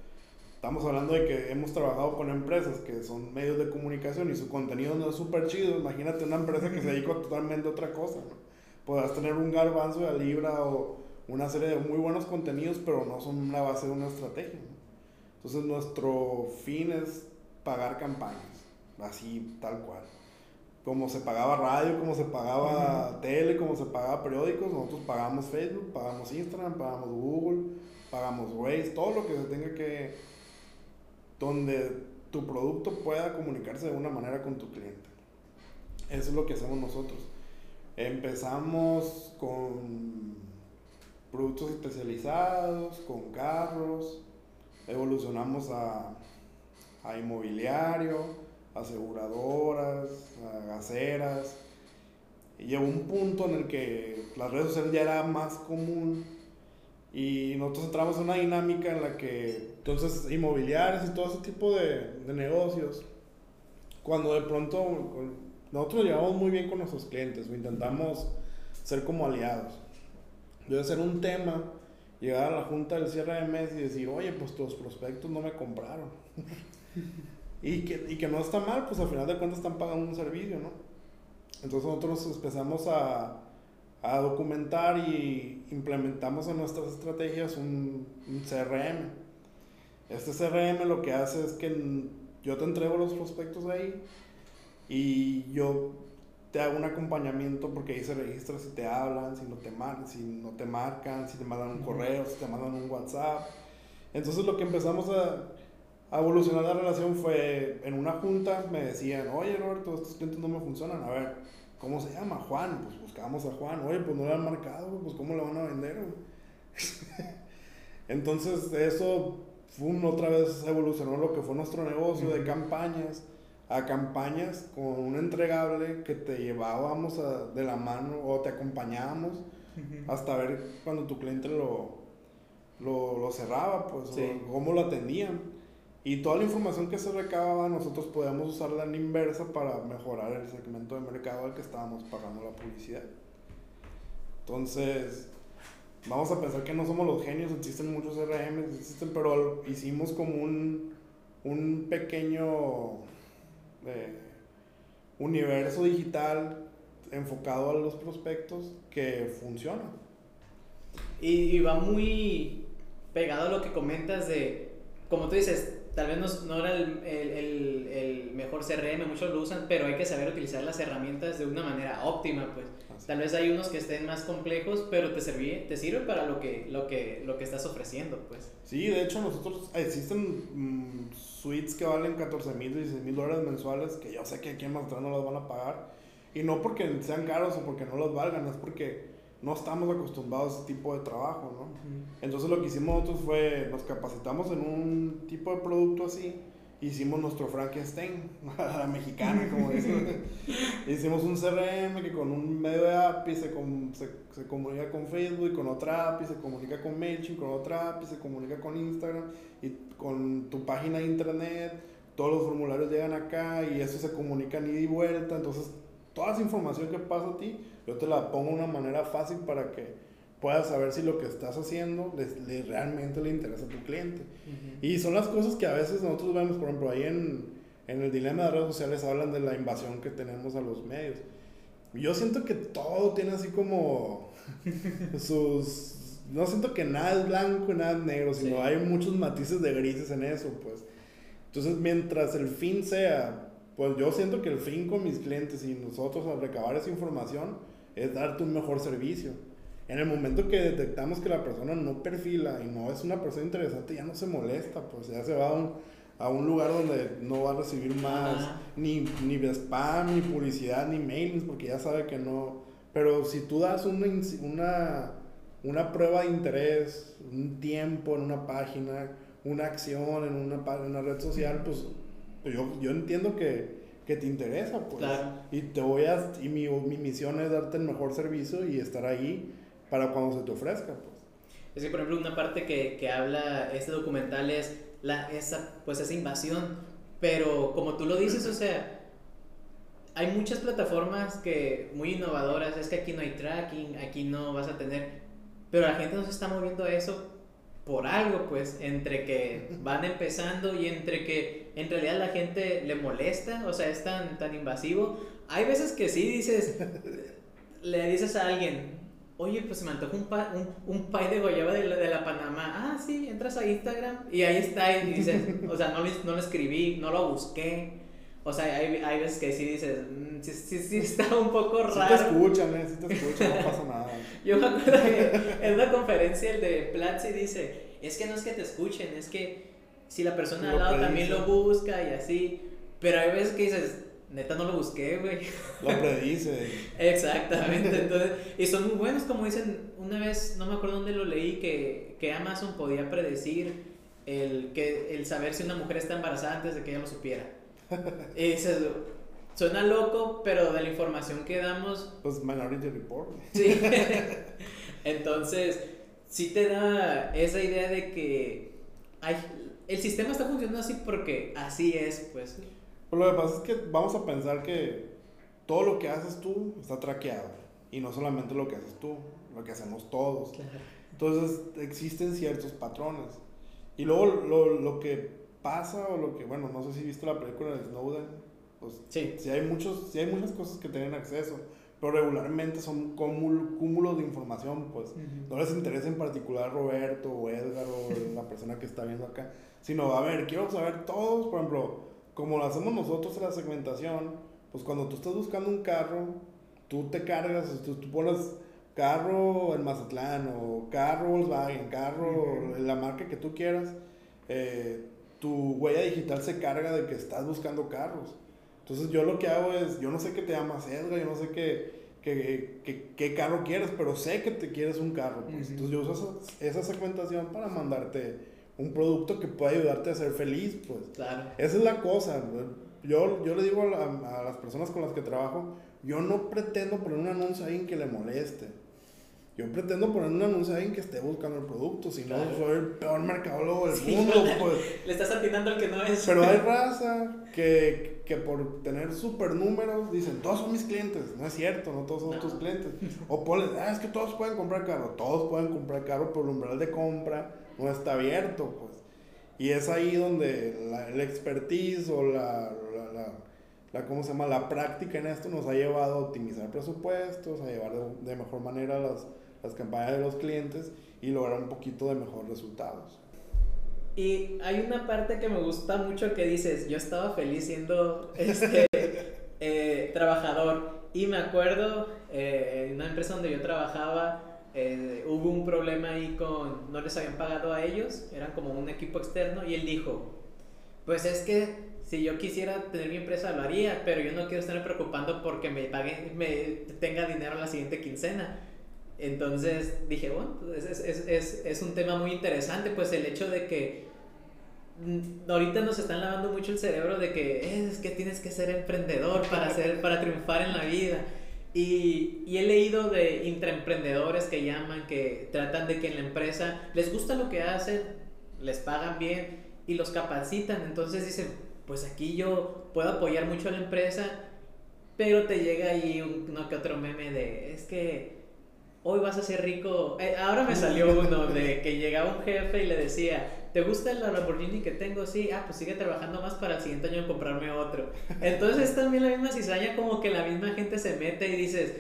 estamos hablando de que hemos trabajado con empresas que son medios de comunicación y su contenido no es súper chido. Imagínate una empresa que se dedica totalmente a otra cosa. Podrás tener un garbanzo de libra o una serie de muy buenos contenidos, pero no son la base de una estrategia. Entonces nuestro fin es pagar campañas, así tal cual. Como se pagaba radio, como se pagaba tele, como se pagaba periódicos, nosotros pagamos Facebook, pagamos Instagram, pagamos Google, pagamos Waze, todo lo que se tenga que, donde tu producto pueda comunicarse de una manera con tu cliente. Eso es lo que hacemos nosotros. Empezamos con productos especializados, con carros, evolucionamos a, a inmobiliario, aseguradoras, a gaseras. Y llegó un punto en el que las redes sociales ya era más común y nosotros entramos en una dinámica en la que entonces inmobiliarios y todo ese tipo de, de negocios, cuando de pronto nosotros llevamos muy bien con nuestros clientes o intentamos ser como aliados debe ser un tema llegar a la junta del cierre de mes y decir, oye, pues tus prospectos no me compraron. y, que, y que no está mal, pues al final de cuentas están pagando un servicio, ¿no? Entonces nosotros empezamos a, a documentar y implementamos en nuestras estrategias un, un, CRM. Este CRM lo que hace es que yo te entrego los prospectos ahí y yo te hago un acompañamiento porque ahí se registra si te hablan, si no te, mar si no te marcan, si te mandan un correo, si te mandan un WhatsApp. Entonces lo que empezamos a, a, evolucionar la relación fue en una junta me decían, oye Roberto, estos clientes no me funcionan, a ver, ¿cómo se llama? Juan, pues buscábamos a Juan, oye, pues no le han marcado, pues ¿cómo le van a vender? Entonces eso fue otra vez evolucionó lo que fue nuestro negocio de campañas a campañas con un entregable que te llevábamos de la mano o te acompañábamos hasta ver cuando tu cliente lo, lo, lo cerraba, pues, cómo lo atendían. Y toda la información que se recababa, nosotros podíamos usarla en inversa para mejorar el segmento de mercado al que estábamos pagando la publicidad. Entonces, vamos a pensar que no somos los genios, existen muchos CRM, existen, pero hicimos como un, un pequeño eh, universo digital enfocado a los prospectos que funciona. Y, va muy pegado a lo que comentas de, como tú dices, tal vez no, no era el, el, el, mejor CRM, muchos lo usan, pero hay que saber utilizar las herramientas de una manera óptima, pues. Tal vez hay unos que estén más complejos, pero te, sirve, te sirve para lo que, lo, que, lo que estás ofreciendo, pues. Sí, de hecho nosotros, existen mm, suites que valen 14 mil, 16 mil dólares mensuales, que yo sé que aquí en Mazatlán no las van a pagar, y no porque sean caros o porque no los valgan, es porque no estamos acostumbrados a ese tipo de trabajo, ¿no? Entonces lo que hicimos nosotros fue, nos capacitamos en un tipo de producto así, hicimos nuestro Frankenstein, la mexicana, como dicen. hicimos un CRM que con un medio de API se, se, se, comunica con Facebook, y con otra API se comunica con MailChimp, con otra API se comunica con Instagram y con tu página de internet, todos los formularios llegan acá y eso se comunica ni y vuelta, entonces toda esa información que pasa a ti, yo te la pongo de una manera fácil para que puedas saber si lo que estás haciendo le, realmente le interesa a tu cliente. Y son las cosas que a veces nosotros vemos, por ejemplo, ahí en, en el dilema de redes sociales hablan de la invasión que tenemos a los medios. Yo siento que todo tiene así como sus... No siento que nada es blanco y nada es negro, sino hay muchos matices de grises en eso, pues. Entonces, mientras el fin sea pues yo siento que el fin con mis clientes y nosotros al recabar esa información es darte un mejor servicio. En el momento que detectamos que la persona no perfila y no es una persona interesante, ya no se molesta, pues ya se va a un, a un lugar donde no va a recibir más ni, ni spam, ni publicidad, ni mails, porque ya sabe que no. Pero si tú das una, una, una prueba de interés, un tiempo en una página, una acción en una, en una red social, pues yo, yo entiendo que, que te interesa, pues. Claro. Y te voy a, y mi, mi, misión es darte el mejor servicio y estar ahí para cuando se te ofrezca, pues. Es que, por ejemplo, una parte que, que habla este documental es la, esa, pues, esa invasión, pero como tú lo dices, o sea, hay muchas plataformas que muy innovadoras, es que aquí no hay tracking, aquí no vas a tener, pero la gente no se está moviendo a eso por algo, pues, entre que van empezando y entre que en realidad la gente le molesta, o sea, es tan, tan invasivo. Hay veces que sí dices, le dices a alguien, oye, pues se me antoja un, un, un pie de guayaba de la, de la, Panamá. Ah, sí, entras a Instagram y ahí está y dices, o sea, no, no lo escribí, no lo busqué. O sea, hay, hay veces que sí dices, mm, sí, sí, sí, está un poco raro. Sí te escuchan, eh, sí te escuchan, no pasa nada. Yo me acuerdo que en una conferencia el de Platzi dice, es que no es que te escuchen, es que si la persona al lado también lo busca y así. Pero hay veces que dices, neta no lo busqué, güey. Lo predice. Exactamente, entonces, y son muy buenos, como dicen, una vez, no me acuerdo dónde lo leí, que, que Amazon podía predecir el, que, el saber si una mujer está embarazada antes de que ella lo supiera. Y dices, suena loco, pero de la información que damos... Pues Minority Report. Sí. Entonces, sí te da esa idea de que hay, el sistema está funcionando así porque así es, pues. Pues lo que pasa es que vamos a pensar que todo lo que haces tú está traqueado. Y no solamente lo que haces tú, lo que hacemos todos. Entonces existen ciertos patrones. Y luego lo, lo que pasa o lo que, bueno, no sé si viste la película de Snowden, pues sí. Si hay, muchos, si hay muchas cosas que tienen acceso, pero regularmente son cúmulos de información, pues no les interesa en particular Roberto o Edgar o la persona que está viendo acá, sino, a ver, quiero saber todos, por ejemplo, como lo hacemos nosotros en la segmentación, pues cuando tú estás buscando un carro, tú te cargas, tú, tú pones carro en Mazatlán o carro Volkswagen, carro, la marca que tú quieras, eh, tu huella digital se carga de que estás buscando carros. Entonces yo lo que hago es, yo no sé qué te llamas Edgar, yo no sé qué, qué, qué, carro quieres, pero sé que te quieres un carro. Pues. Entonces yo uso esa, segmentación para mandarte un producto que pueda ayudarte a ser feliz. Pues. Claro. Esa es la cosa. Yo, yo le digo a, las personas con las que trabajo, yo no pretendo poner un anuncio a alguien que le moleste. yo pretendo poner un anuncio a alguien que esté buscando el producto, si no soy el peor mercadólogo del Sí, mundo, pues. Le estás atinando al que no es. Pero hay raza que, que por tener super números dicen, todos son mis clientes. No es cierto, no todos son No. tus clientes. O ponles, ah, es que todos pueden comprar carro. Todos pueden comprar carro, pero el umbral de compra no está abierto, pues. Y es ahí donde la, el expertise o la, la, ¿cómo se llama? La práctica en esto nos ha llevado a optimizar presupuestos, a llevar de, de mejor manera las, las campañas de los clientes y lograr un poquito de mejores resultados. Y hay una parte que me gusta mucho que dices, yo estaba feliz siendo este, eh, trabajador y me acuerdo eh, en una empresa donde yo trabajaba eh, hubo un problema ahí con, no les habían pagado a ellos, eran como un equipo externo y él dijo, pues es que si yo quisiera tener mi empresa lo haría, pero yo no quiero estarme preocupando porque me paguen, me tenga dinero la siguiente quincena. Entonces dije, bueno, pues es, es, es, es un tema muy interesante, pues el hecho de que mm, ahorita nos están lavando mucho el cerebro de que es que tienes que ser emprendedor para, ser, para triunfar en la vida. Y, he leído de intraemprendedores que llaman, que tratan de que en la empresa les gusta lo que hacen, les pagan bien y los capacitan. Entonces dicen, pues aquí yo puedo apoyar mucho a la empresa, pero te llega ahí un- uno que otro meme de, es que hoy vas a ser rico. Eh, ahora me salió uno de que llegaba un jefe y le decía, ¿te gusta el Lamborghini que tengo? Sí, ah, pues sigue trabajando más para el siguiente año comprarme otro. Entonces es también la misma cizaña como que la misma gente se mete y dices,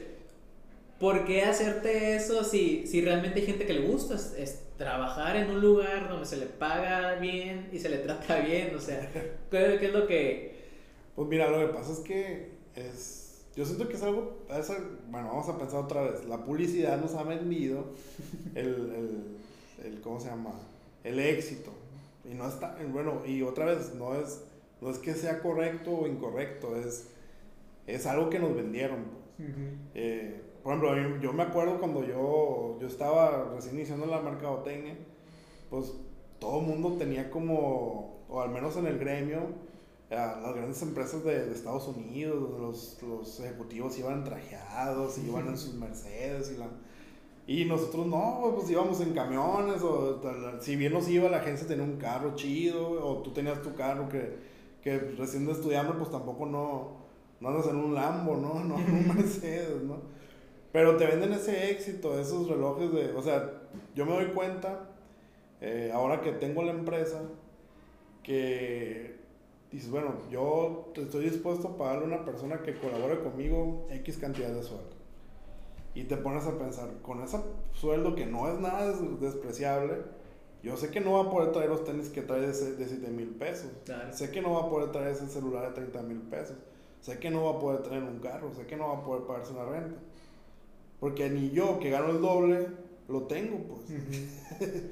¿por qué hacerte eso si, si realmente hay gente que le gusta? Es, es trabajar en un lugar donde se le paga bien y se le trata bien, o sea, ¿qué, qué es lo que... Pues mira, lo que pasa es que es. Yo siento que es algo. es al- bueno, vamos a pensar otra vez. La publicidad nos ha vendido el, el, el- ¿Cómo se llama? El éxito. Y no está. Bueno, y otra vez, no es, no es que sea correcto o incorrecto. Es, es algo que nos vendieron. pues. Eh, por ejemplo, yo me acuerdo cuando yo, yo estaba recién iniciando la mercadotecnia, pues todo el mundo tenía como, o al menos en el gremio, las grandes empresas de, de Estados Unidos, los, los ejecutivos iban trajeados, iban en sus Mercedes y la... Y nosotros no, pues íbamos en camiones, o si bien nos iba, la agencia tenía un carro chido, o tú tenías tu carro que, que recién estudiando, pues tampoco no, no andas en un Lambo, ¿no? No en un Mercedes, ¿no? Pero te venden ese éxito, esos relojes de... O sea, yo me doy cuenta, eh, ahora que tengo la empresa, que dices, bueno, yo estoy dispuesto a pagarle a una persona que colabore conmigo X cantidad de sueldo. Y te pones a pensar, con ese sueldo que no es nada des- despreciable, yo sé que no va a poder traer los tenis que trae de, se- de 7 mil pesos. Claro. Sé que no va a poder traer ese celular de 30 mil pesos. Sé que no va a poder traer un carro. Sé que no va a poder pagarse una renta. Porque ni yo, que gano el doble, lo tengo, pues.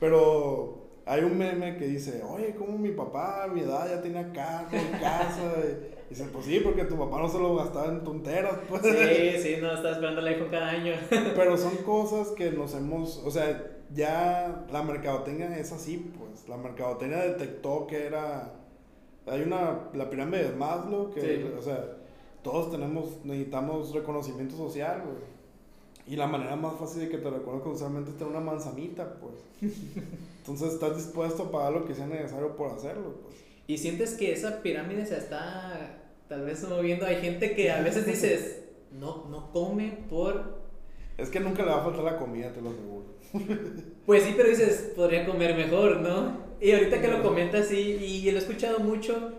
Pero hay un meme que dice, oye, como mi papá a mi edad ya tenía carro, casa. y dice, pues sí, porque tu papá no se lo gastaba en tonteras, pues. Sí, sí, no, estás esperando el iPhone cada año. Pero son cosas que nos hemos, o sea, ya la mercadotecnia es así, pues. La mercadotecnia detectó que era, hay una, la pirámide de Maslow, que, Sí. o sea, todos tenemos, necesitamos reconocimiento social, güey. Y la manera más fácil de que te reconozcan socialmente es tener una manzanita, pues. Entonces estás dispuesto a pagar lo que sea necesario por hacerlo, pues. Y sientes que esa pirámide se está tal vez moviendo. Hay gente que a veces dices, no, no come por... Es que nunca le va a faltar la comida, te lo aseguro. Pues sí, pero dices, podría comer mejor, ¿no? Y ahorita que lo comentas, sí, y lo he escuchado mucho.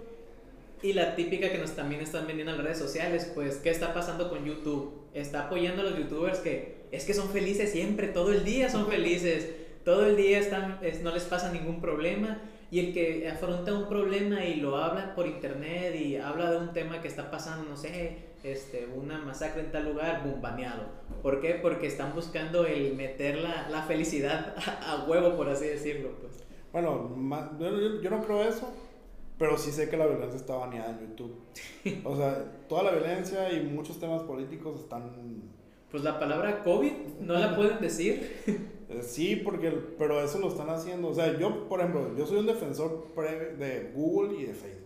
Y la típica que nos también están vendiendo en las redes sociales, pues, ¿qué está pasando con YouTube? Está apoyando a los youtubers que es que son felices siempre, todo el día son felices, todo el día están, es- no les pasa ningún problema. Y el que afronta un problema y lo habla por internet y habla de un tema que está pasando, no sé, este, una masacre en tal lugar, boom, baneado. ¿Por qué? Porque están buscando el meter la, la felicidad a, a huevo, por así decirlo, pues. Bueno, yo no creo eso, pero sí sé que la violencia está baneada en YouTube. O sea, toda la violencia y muchos temas políticos están... Pues la palabra COVID no la pueden decir. eh, sí, porque, pero eso lo están haciendo. O sea, yo, por ejemplo, yo soy un defensor pre- de Google y de Facebook.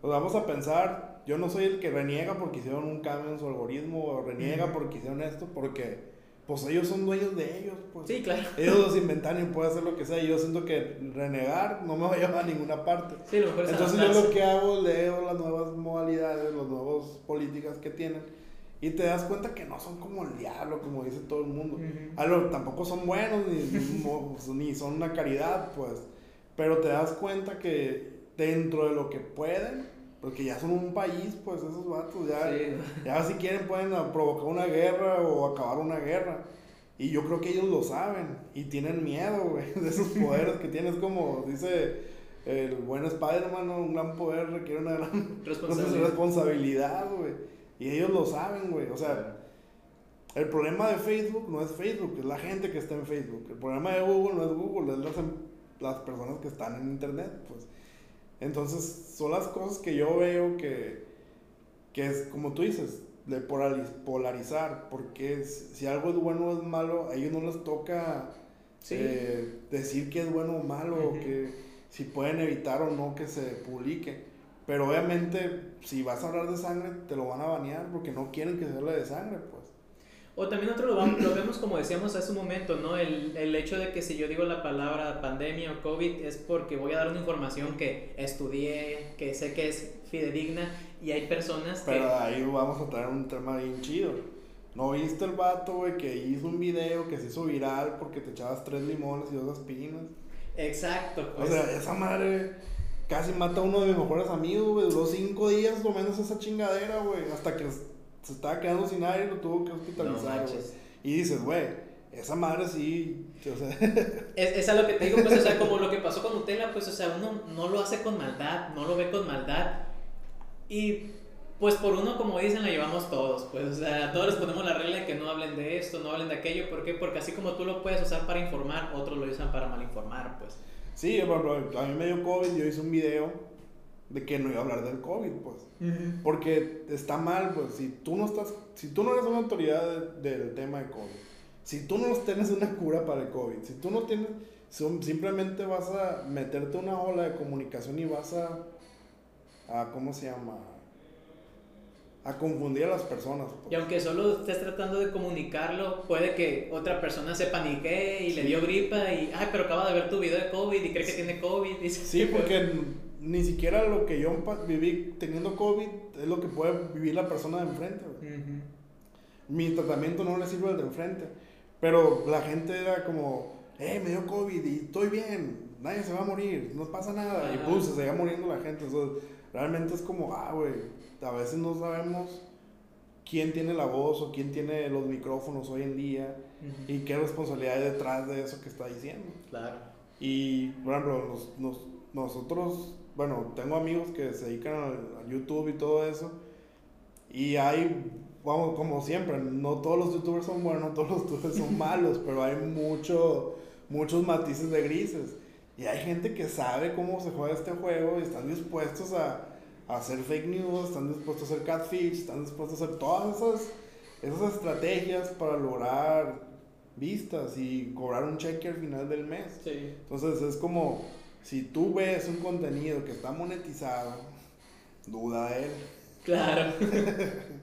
Pues vamos a pensar, yo no soy el que reniega porque hicieron un cambio en su algoritmo o reniega Ujú. porque hicieron esto, porque pues ellos son dueños de ellos, pues. Sí, claro. Ellos los inventan y pueden hacer lo que sea. Y yo siento que renegar no me va a llevar a ninguna parte. Sí, lo mejor es Entonces yo adaptarse. lo que hago, leo las nuevas modalidades, las nuevas políticas que tienen. Y te das cuenta que no son como el diablo, como dice todo el mundo. Ujú. A lo- tampoco son buenos, ni, ni mo- ni son una caridad, pues. Pero te das cuenta que dentro de lo que pueden, porque ya son un país, pues esos vatos, ya, Sí. ya si quieren pueden provocar una guerra o acabar una guerra. Y yo creo que ellos lo saben y tienen miedo, güey, de esos poderes que tienes, como dice el buen Spider-Man, un gran poder requiere una gran Responsabilidad. responsabilidad, güey. Y ellos lo saben, güey. O sea, el problema de Facebook no es Facebook, es la gente que está en Facebook. El problema de Google no es Google, es las, em- las personas que están en Internet, pues. Entonces, son las cosas que yo veo que, que es, como tú dices, de polariz- polarizar, porque si algo es bueno o es malo, a ellos no les toca Sí. eh, decir que es bueno o malo, o que si pueden evitar o no que se publique. Pero obviamente, si vas a hablar de sangre, te lo van a banear porque no quieren que se hable de sangre, pues. O también nosotros lo, vamos- lo vemos como decíamos hace un momento, ¿no? El, el hecho de que si yo digo la palabra pandemia o COVID es porque voy a dar una información que estudié, que sé que es fidedigna y hay personas que... Pero ahí vamos a traer un tema bien chido. ¿No viste el vato, güey, que hizo un video que se hizo viral porque te echabas tres limones y dos aspirinas? Exacto, O pues. sea, esa madre casi mata a uno de mis mejores amigos, güey. Duró cinco días o menos esa chingadera, güey. Hasta que se estaba quedando sin aire y lo tuvo que hospitalizar, güey. Y dices, güey, esa madre sí, o sea, Es, es a lo que te digo, pues, o sea, como lo que pasó con Nutella, pues, o sea, uno no lo hace con maldad, no lo ve con maldad. Y, pues, por uno, como dicen, la llevamos todos, pues, o sea, todos les ponemos la regla de que no hablen de esto, no hablen de aquello, ¿por qué? Porque así como tú lo puedes usar para informar, otros lo usan para malinformar, pues. Sí, por ejemplo, a mí me dio COVID, yo hice un video de que no iba a hablar del COVID, pues. Porque está mal, pues, si tú no estás, si tú no eres una autoridad de- del tema de COVID, si tú no tienes una cura para el COVID, si tú no tienes, son- simplemente vas a meterte una ola de comunicación y vas a, a ¿cómo se llama? A confundir a las personas. pues. Y aunque solo estés tratando de comunicarlo, puede que otra persona se panique y le dio gripa y, ay, pero acaba de ver tu video de COVID y cree que tiene COVID. y dice, Sí, porque ni siquiera lo que yo viví teniendo COVID es lo que puede vivir la persona de enfrente. güey. Ujú. Mi tratamiento no le sirve al de enfrente. Pero la gente era como, eh, me dio COVID y estoy bien, nadie se va a morir, no pasa nada. Y Ajá. pues se seguía muriendo la gente. Entonces, realmente es como, ah, güey, a veces no sabemos quién tiene la voz o quién tiene los micrófonos hoy en día Ujú. y qué responsabilidad hay detrás de eso que está diciendo. Claro. Y, por ejemplo, nos- nos- nosotros, bueno, tengo amigos que se dedican al YouTube y todo eso. Y hay, vamos, como siempre, no todos los youtubers son buenos, no todos los youtubers son malos, pero hay mucho, muchos matices de grises. Y hay gente que sabe cómo se juega este juego y están dispuestos a, a hacer fake news, están dispuestos a hacer catfish, están dispuestos a hacer todas esas, esas estrategias para lograr vistas y cobrar un cheque al final del mes. Sí. Entonces es como, si tú ves un contenido que está monetizado, duda de él. Claro.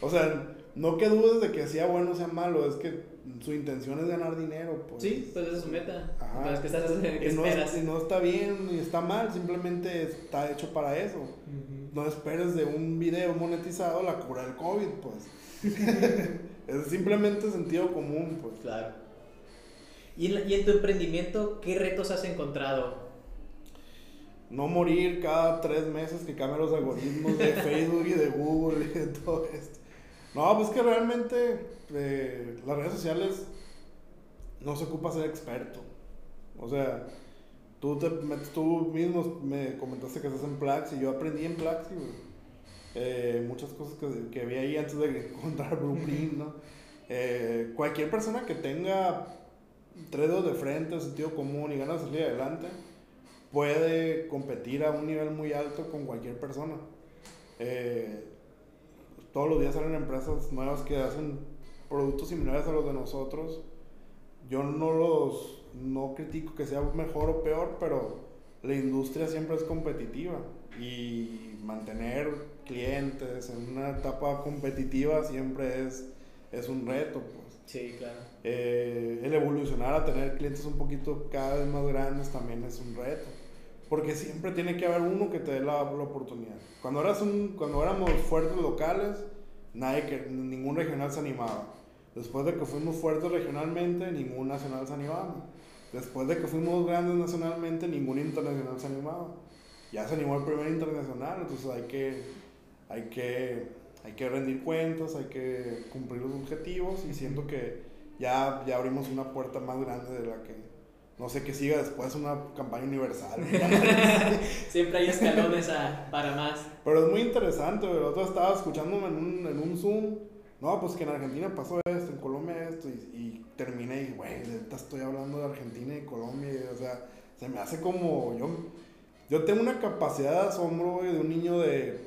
O sea, no que dudes de que sea bueno o sea malo, es que su intención es ganar dinero. Pues. Sí, pues esa es su meta. Ajá. Entonces, ¿qué, estás, no, esperas? no está bien ni está mal, simplemente está hecho para eso. No esperes de un video monetizado la cura del COVID, pues. es simplemente sentido común, pues. Claro. ¿Y en, y en tu emprendimiento, qué retos has encontrado? No morir cada tres meses que cambian los algoritmos de Facebook y de Google y de todo esto. No, pues que realmente las redes sociales no se ocupa ser experto. O sea, tú, tú mismo me comentaste que estás en Plaxi, yo aprendí en Plaxi. Eh, muchas cosas que, que vi ahí antes de encontrar Blueprint, ¿no? Eh, cualquier persona que tenga tres dedos de frente, sentido común y ganas de salir adelante, puede competir a un nivel muy alto con cualquier persona. Eh, todos los días salen empresas nuevas que hacen productos similares a los de nosotros. Yo no los no critico que sea mejor o peor, pero la industria siempre es competitiva y mantener clientes en una etapa competitiva siempre es, es un reto, pues. Sí, claro. Eh, el evolucionar a tener clientes un poquito cada vez más grandes también es un reto. Porque siempre tiene que haber uno que te dé la, la oportunidad. Cuando, eras un, cuando éramos fuertes locales, nadie que, ningún regional se animaba. Después de que fuimos fuertes regionalmente, ningún nacional se animaba. Después de que fuimos grandes nacionalmente, ningún internacional se animaba. Ya se animó el primer internacional, entonces hay que, hay que, hay que rendir cuentas, hay que cumplir los objetivos y siento que ya, ya abrimos una puerta más grande de la que, no sé qué siga después, una campaña universal. Siempre hay escalones a, para más. Pero es muy interesante, el otro estaba escuchándome en un, en un Zoom. No, pues que en Argentina pasó esto, en Colombia esto, y, terminé y, güey, estoy hablando de Argentina y Colombia, o sea, se me hace como, yo, yo tengo una capacidad de asombro, güey, de un niño de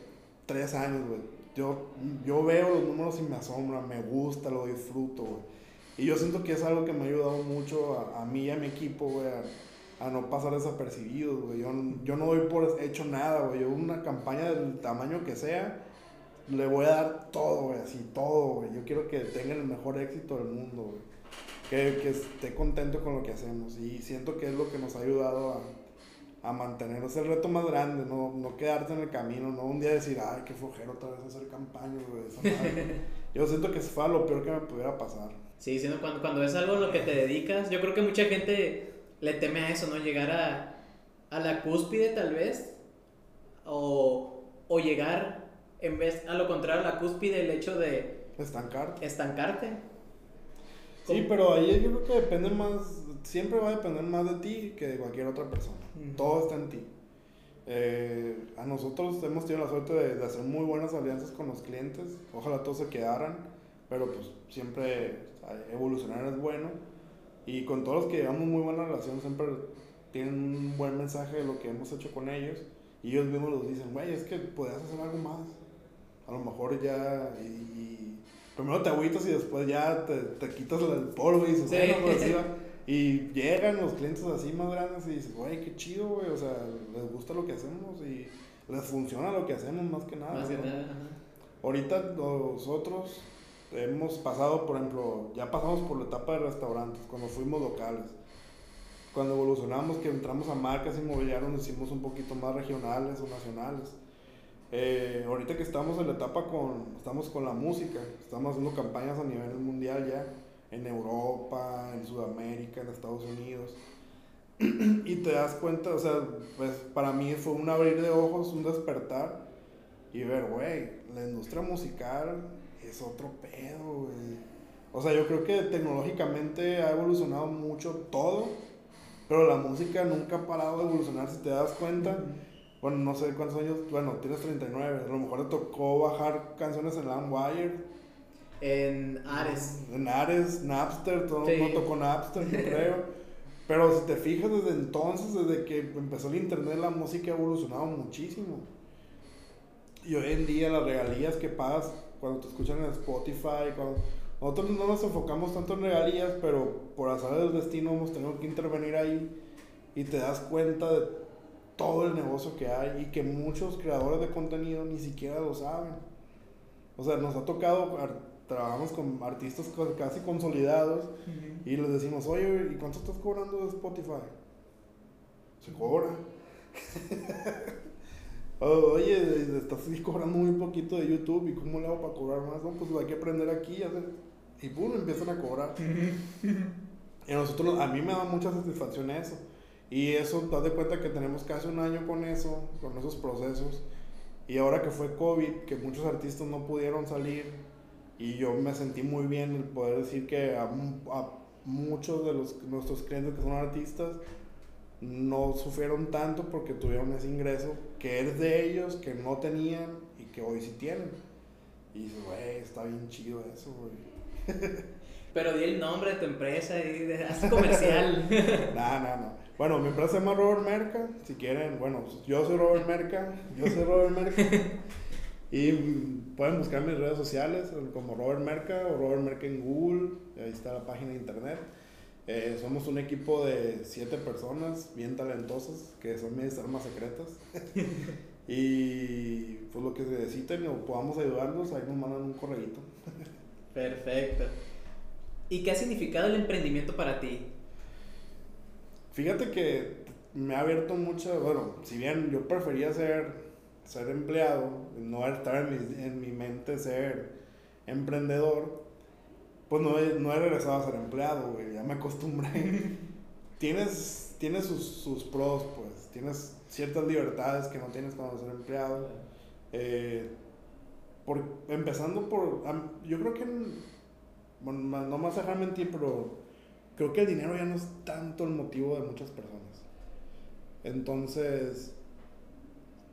3 años, güey. Yo, yo veo los números y me asombra, me gusta, lo disfruto, güey. Y yo siento que es algo que me ha ayudado mucho a, a mí y a mi equipo, güey, a, a, no pasar desapercibidos, güey. Yo, yo no doy por hecho nada, güey. Yo una campaña del tamaño que sea, le voy a dar todo, güey, así, todo, güey. Yo quiero que tengan el mejor éxito del mundo, güey. Que, que esté contento con lo que hacemos. Y siento que es lo que nos ha ayudado a, a mantener. Es el reto más grande, no, no quedarte en el camino, no un día decir, ay, qué flojero otra vez hacer campañas, güey. Yo siento que fue lo peor que me pudiera pasar. Sí, sino cuando, cuando es algo en lo que te dedicas, yo creo que mucha gente le teme a eso, ¿no? Llegar a, a la cúspide tal vez, o, o llegar, en vez, a lo contrario, la cúspide, el hecho de... Estancarte. Estancarte. Sí, pero ahí yo creo que depende más, siempre va a depender más de ti que de cualquier otra persona. Uh -huh. Todo está en ti. Eh, a nosotros hemos tenido la suerte de, de, hacer muy buenas alianzas con los clientes. Ojalá todos se quedaran, pero pues siempre evolucionar es bueno. Y con todos los que llevamos muy buena relación, siempre tienen un buen mensaje de lo que hemos hecho con ellos. Y ellos mismos nos dicen, güey, es que podías hacer algo más. A lo mejor ya. Y, y primero te agüitas y después ya te, te quitas el polvo y dices, sí. bueno, pues así va. Y llegan los clientes así más grandes y dices, güey, qué chido, güey. O sea, les gusta lo que hacemos y les funciona lo que hacemos más que nada. Más que nada. Ahorita nosotros hemos pasado, por ejemplo, ya pasamos por la etapa de restaurantes, cuando fuimos locales. Cuando evolucionamos, que entramos a marcas inmobiliarias, nos hicimos un poquito más regionales o nacionales. Eh, ahorita que estamos en la etapa con, estamos con la música, estamos haciendo campañas a nivel mundial ya, en Europa, en Sudamérica, en Estados Unidos. y te das cuenta, o sea, pues para mí fue un abrir de ojos, un despertar y ver, güey, la industria musical es otro pedo, güey. O sea, yo creo que tecnológicamente ha evolucionado mucho todo, pero la música nunca ha parado de evolucionar, si te das cuenta. Bueno, no sé cuántos años, bueno, tienes 39, a lo mejor te tocó bajar canciones en LimeWire. En Ares. En Ares, Napster, todo sí. no tocó Napster, yo creo. Pero si te fijas desde entonces, desde que empezó el internet, la música ha evolucionado muchísimo. Y hoy en día las regalías que pagas cuando te escuchan en Spotify, cuando... Nosotros no nos enfocamos tanto en regalías, pero por azar del destino hemos tenido que intervenir ahí y te das cuenta de todo el negocio que hay y que muchos creadores de contenido ni siquiera lo saben. O sea, nos ha tocado, trabajamos con artistas casi consolidados uh -huh. y les decimos, oye, ¿y cuánto estás cobrando de Spotify? Se cobra. Oye, estás cobrando muy poquito de YouTube y cómo le hago para cobrar más, no, pues hay que aprender aquí y pum, empiezan a cobrar. y a nosotros, a mí me da mucha satisfacción eso. Y eso, te das de cuenta que tenemos casi un año con eso, con esos procesos. Y ahora que fue COVID, que muchos artistas no pudieron salir, y yo me sentí muy bien el poder decir que a, a muchos de los, nuestros clientes que son artistas, no sufrieron tanto porque tuvieron ese ingreso que es de ellos, que no tenían y que hoy sí tienen. Y dices, güey, está bien chido eso, güey. Pero di el nombre de tu empresa y haz comercial. no, no, no. Bueno, mi empresa se llama Robert Merca. Si quieren, bueno, yo soy Robert Merca. Yo soy Robert Merca. y pueden buscar mis redes sociales como Robert Merca o Robert Merca en Google. Ahí está la página de internet. Eh, somos un equipo de siete personas bien talentosas que son mis armas secretas. y pues lo que se necesiten o podamos ayudarlos, ahí nos mandan un correíto. Perfecto. ¿Y qué ha significado el emprendimiento para ti? Fíjate que me ha abierto mucho, bueno, si bien yo prefería ser, ser empleado, no estar en mi, en mi mente ser emprendedor, pues no he, no he regresado a ser empleado, güey, ya me acostumbré. tienes tienes sus, sus, pros, pues, tienes ciertas libertades que no tienes cuando ser empleado. Eh, por, empezando por, yo creo que, bueno, no más dejar mentir, pero creo que el dinero ya no es tanto el motivo de muchas personas. Entonces,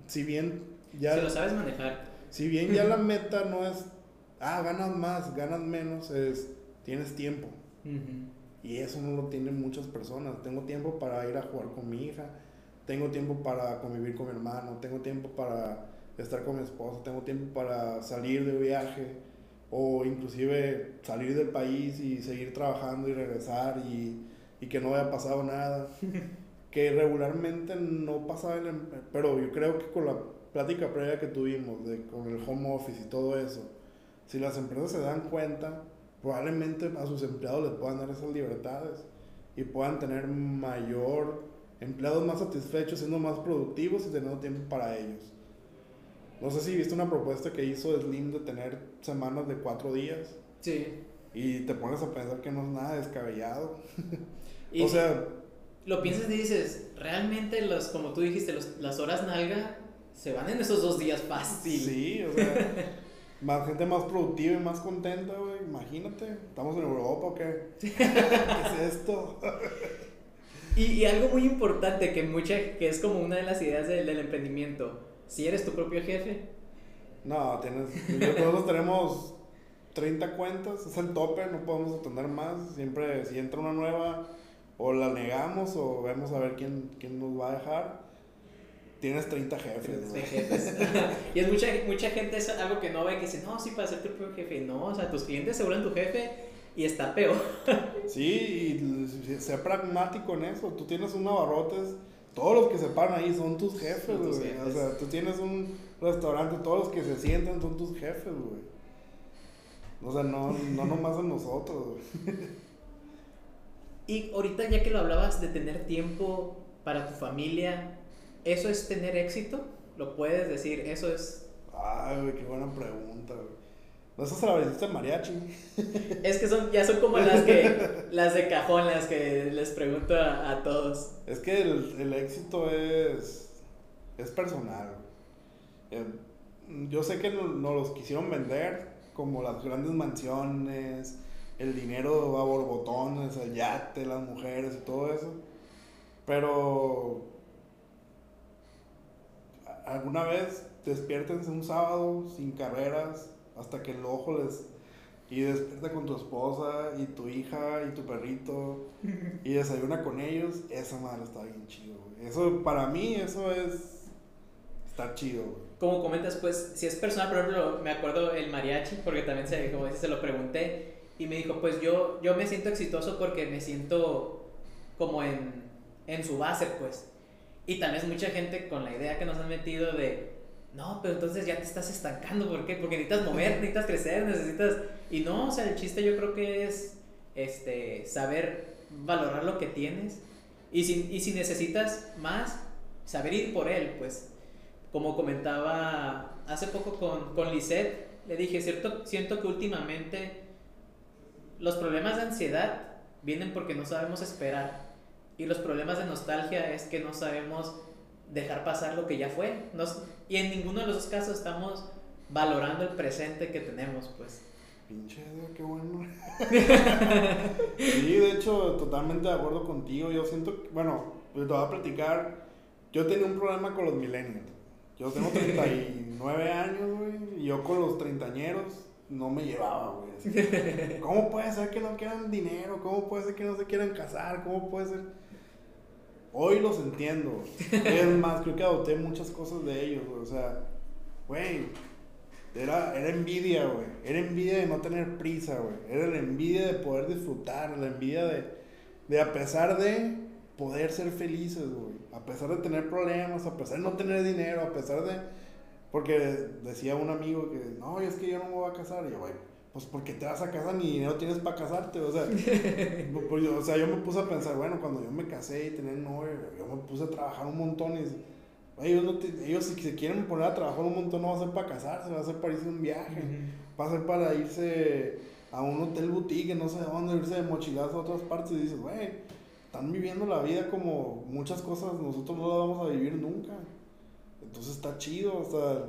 si bien ya... Si lo sabes manejar. Si bien ya la meta no es, ah, ganas más, ganas menos, es, tienes tiempo. Y eso no lo tienen muchas personas. Tengo tiempo para ir a jugar con mi hija, tengo tiempo para convivir con mi hermano, tengo tiempo para estar con mi esposa, tengo tiempo para salir de viaje o inclusive salir del país y seguir trabajando y regresar y, y que no haya pasado nada. que regularmente no pasaba en pero yo creo que con la plática previa que tuvimos de, con el home office y todo eso, si las empresas se dan cuenta, probablemente a sus empleados les puedan dar esas libertades y puedan tener mayor empleados más satisfechos, siendo más productivos y teniendo tiempo para ellos. No sé si viste una propuesta que hizo Slim de tener semanas de cuatro días. Sí. Y te pones a pensar que no es nada descabellado. o sea, lo piensas y dices, realmente los, como tú dijiste, los, las horas nalga se van en esos dos días fácil. Sí, o sea, más gente más productiva y más contenta, güey, imagínate, ¿estamos en Europa o qué? ¿Qué es esto? y, y, algo muy importante que, mucha, que es como una de las ideas del, del emprendimiento, si eres tu propio jefe. No, tienes, nosotros tenemos 30 cuentas, es el tope, no podemos atender más, siempre si entra una nueva o la negamos o vemos a ver quién, quién nos va a dejar. Tienes 30 jefes. jefes. y es mucha, mucha gente, es algo que no ve, que dice, no, sí, para ser tu propio jefe. No, o sea, tus clientes se vuelven tu jefe y está peor. sí, y sea pragmático en eso. Tú tienes un abarrotes, todos los que se paran ahí son tus jefes, güey. O sea, tú tienes un restaurante, todos los que se sientan son tus jefes, güey. O sea, no, no nomás en nosotros, güey. Y ahorita ya que lo hablabas de tener tiempo para tu familia, ¿eso es tener éxito? ¿Lo puedes decir? ¿Eso es...? Ay, qué buena pregunta, güey. ¿No estás mariachi? Es que son, ya son como las que, las de cajón, las que les pregunto a, todos. Es que el, el, éxito es, es personal. Eh, yo sé que nos los quisieron vender como las grandes mansiones, el dinero a borbotones, el yate, las mujeres y todo eso. Pero alguna vez despiértense un sábado sin carreras hasta que el ojo les y despierta con tu esposa y tu hija y tu perrito y desayuna con ellos, esa madre está bien chido, Eso para mí eso es estar chido, Como comentas pues si es personal, por ejemplo, me acuerdo el mariachi porque también se como se lo pregunté y me dijo, pues yo, yo me siento exitoso porque me siento como en, en su base, pues. Y vez mucha gente con la idea que nos han metido de, no, pero entonces ya te estás estancando, ¿por qué? Porque necesitas mover, necesitas crecer, necesitas... Y no, o sea, el chiste yo creo que es este, saber valorar lo que tienes. Y si, y si necesitas más, saber ir por él, pues. Como comentaba hace poco con, con Lisette, le dije, cierto, siento que últimamente los problemas de ansiedad vienen porque no sabemos esperar. Y los problemas de nostalgia es que no sabemos dejar pasar lo que ya fue. y en ninguno de los dos casos estamos valorando el presente que tenemos, pues. Pinche, qué bueno. sí, de hecho, totalmente de acuerdo contigo. Yo siento que, bueno, pues, te voy a platicar. Yo tenía un problema con los millennials. Yo tengo 39 años, güey, y yo con los treintañeros no me llevaba, güey. ¿Cómo puede ser que no quieran dinero? ¿Cómo puede ser que no se quieran casar? ¿Cómo puede ser? Hoy los entiendo. Es más, creo que adopté muchas cosas de ellos. O sea, güey, era, era envidia, güey. Era envidia de no tener prisa, güey. Era la envidia de poder disfrutar, la envidia de, de a pesar de poder ser felices, güey. A pesar de tener problemas, a pesar de no tener dinero, a pesar de porque decía un amigo que, no, es que yo no me voy a casar. Y yo, güey, pues porque te vas a casar ni dinero tienes para casarte, o sea, pues, o sea, yo me puse a pensar, bueno, cuando yo me casé y tenía novio, yo me puse a trabajar un montón y ellos, no ellos si se quieren poner a trabajar un montón no va a ser para casarse, va a ser para irse un viaje, va a ser para irse a un hotel boutique, no sé dónde, irse de mochilazo a otras partes y dices, güey, están viviendo la vida como muchas cosas nosotros no la vamos a vivir nunca. Entonces está chido, o sea,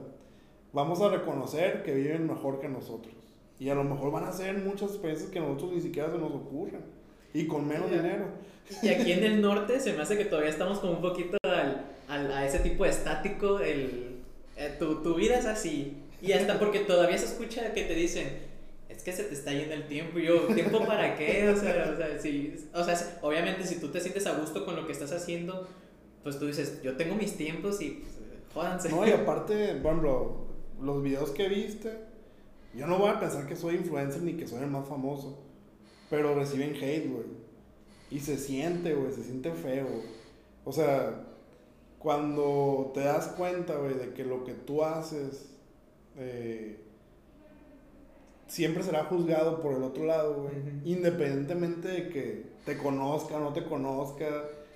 vamos a reconocer que viven mejor que nosotros. Y a lo mejor van a hacer muchas experiencias que a nosotros ni siquiera se nos ocurren. Y con menos dinero. Y aquí en el norte se me hace que todavía estamos como un poquito al, al a ese tipo de estático. El, eh, tu, tu vida es así. Y hasta porque todavía se escucha que te dicen, es que se te está yendo el tiempo. Y yo, ¿tiempo para qué? O sea, o sea, si, o sea, obviamente si tú te sientes a gusto con lo que estás haciendo, pues tú dices, yo tengo mis tiempos y pues, jódanse. No, y aparte, bueno, los videos que viste, yo no voy a pensar que soy influencer ni que soy el más famoso, pero reciben hate, güey. Y se siente, güey, se siente feo. O sea, cuando te das cuenta, güey, de que lo que tú haces eh, siempre será juzgado por el otro lado, güey. Independientemente de que te conozca o no te conozca.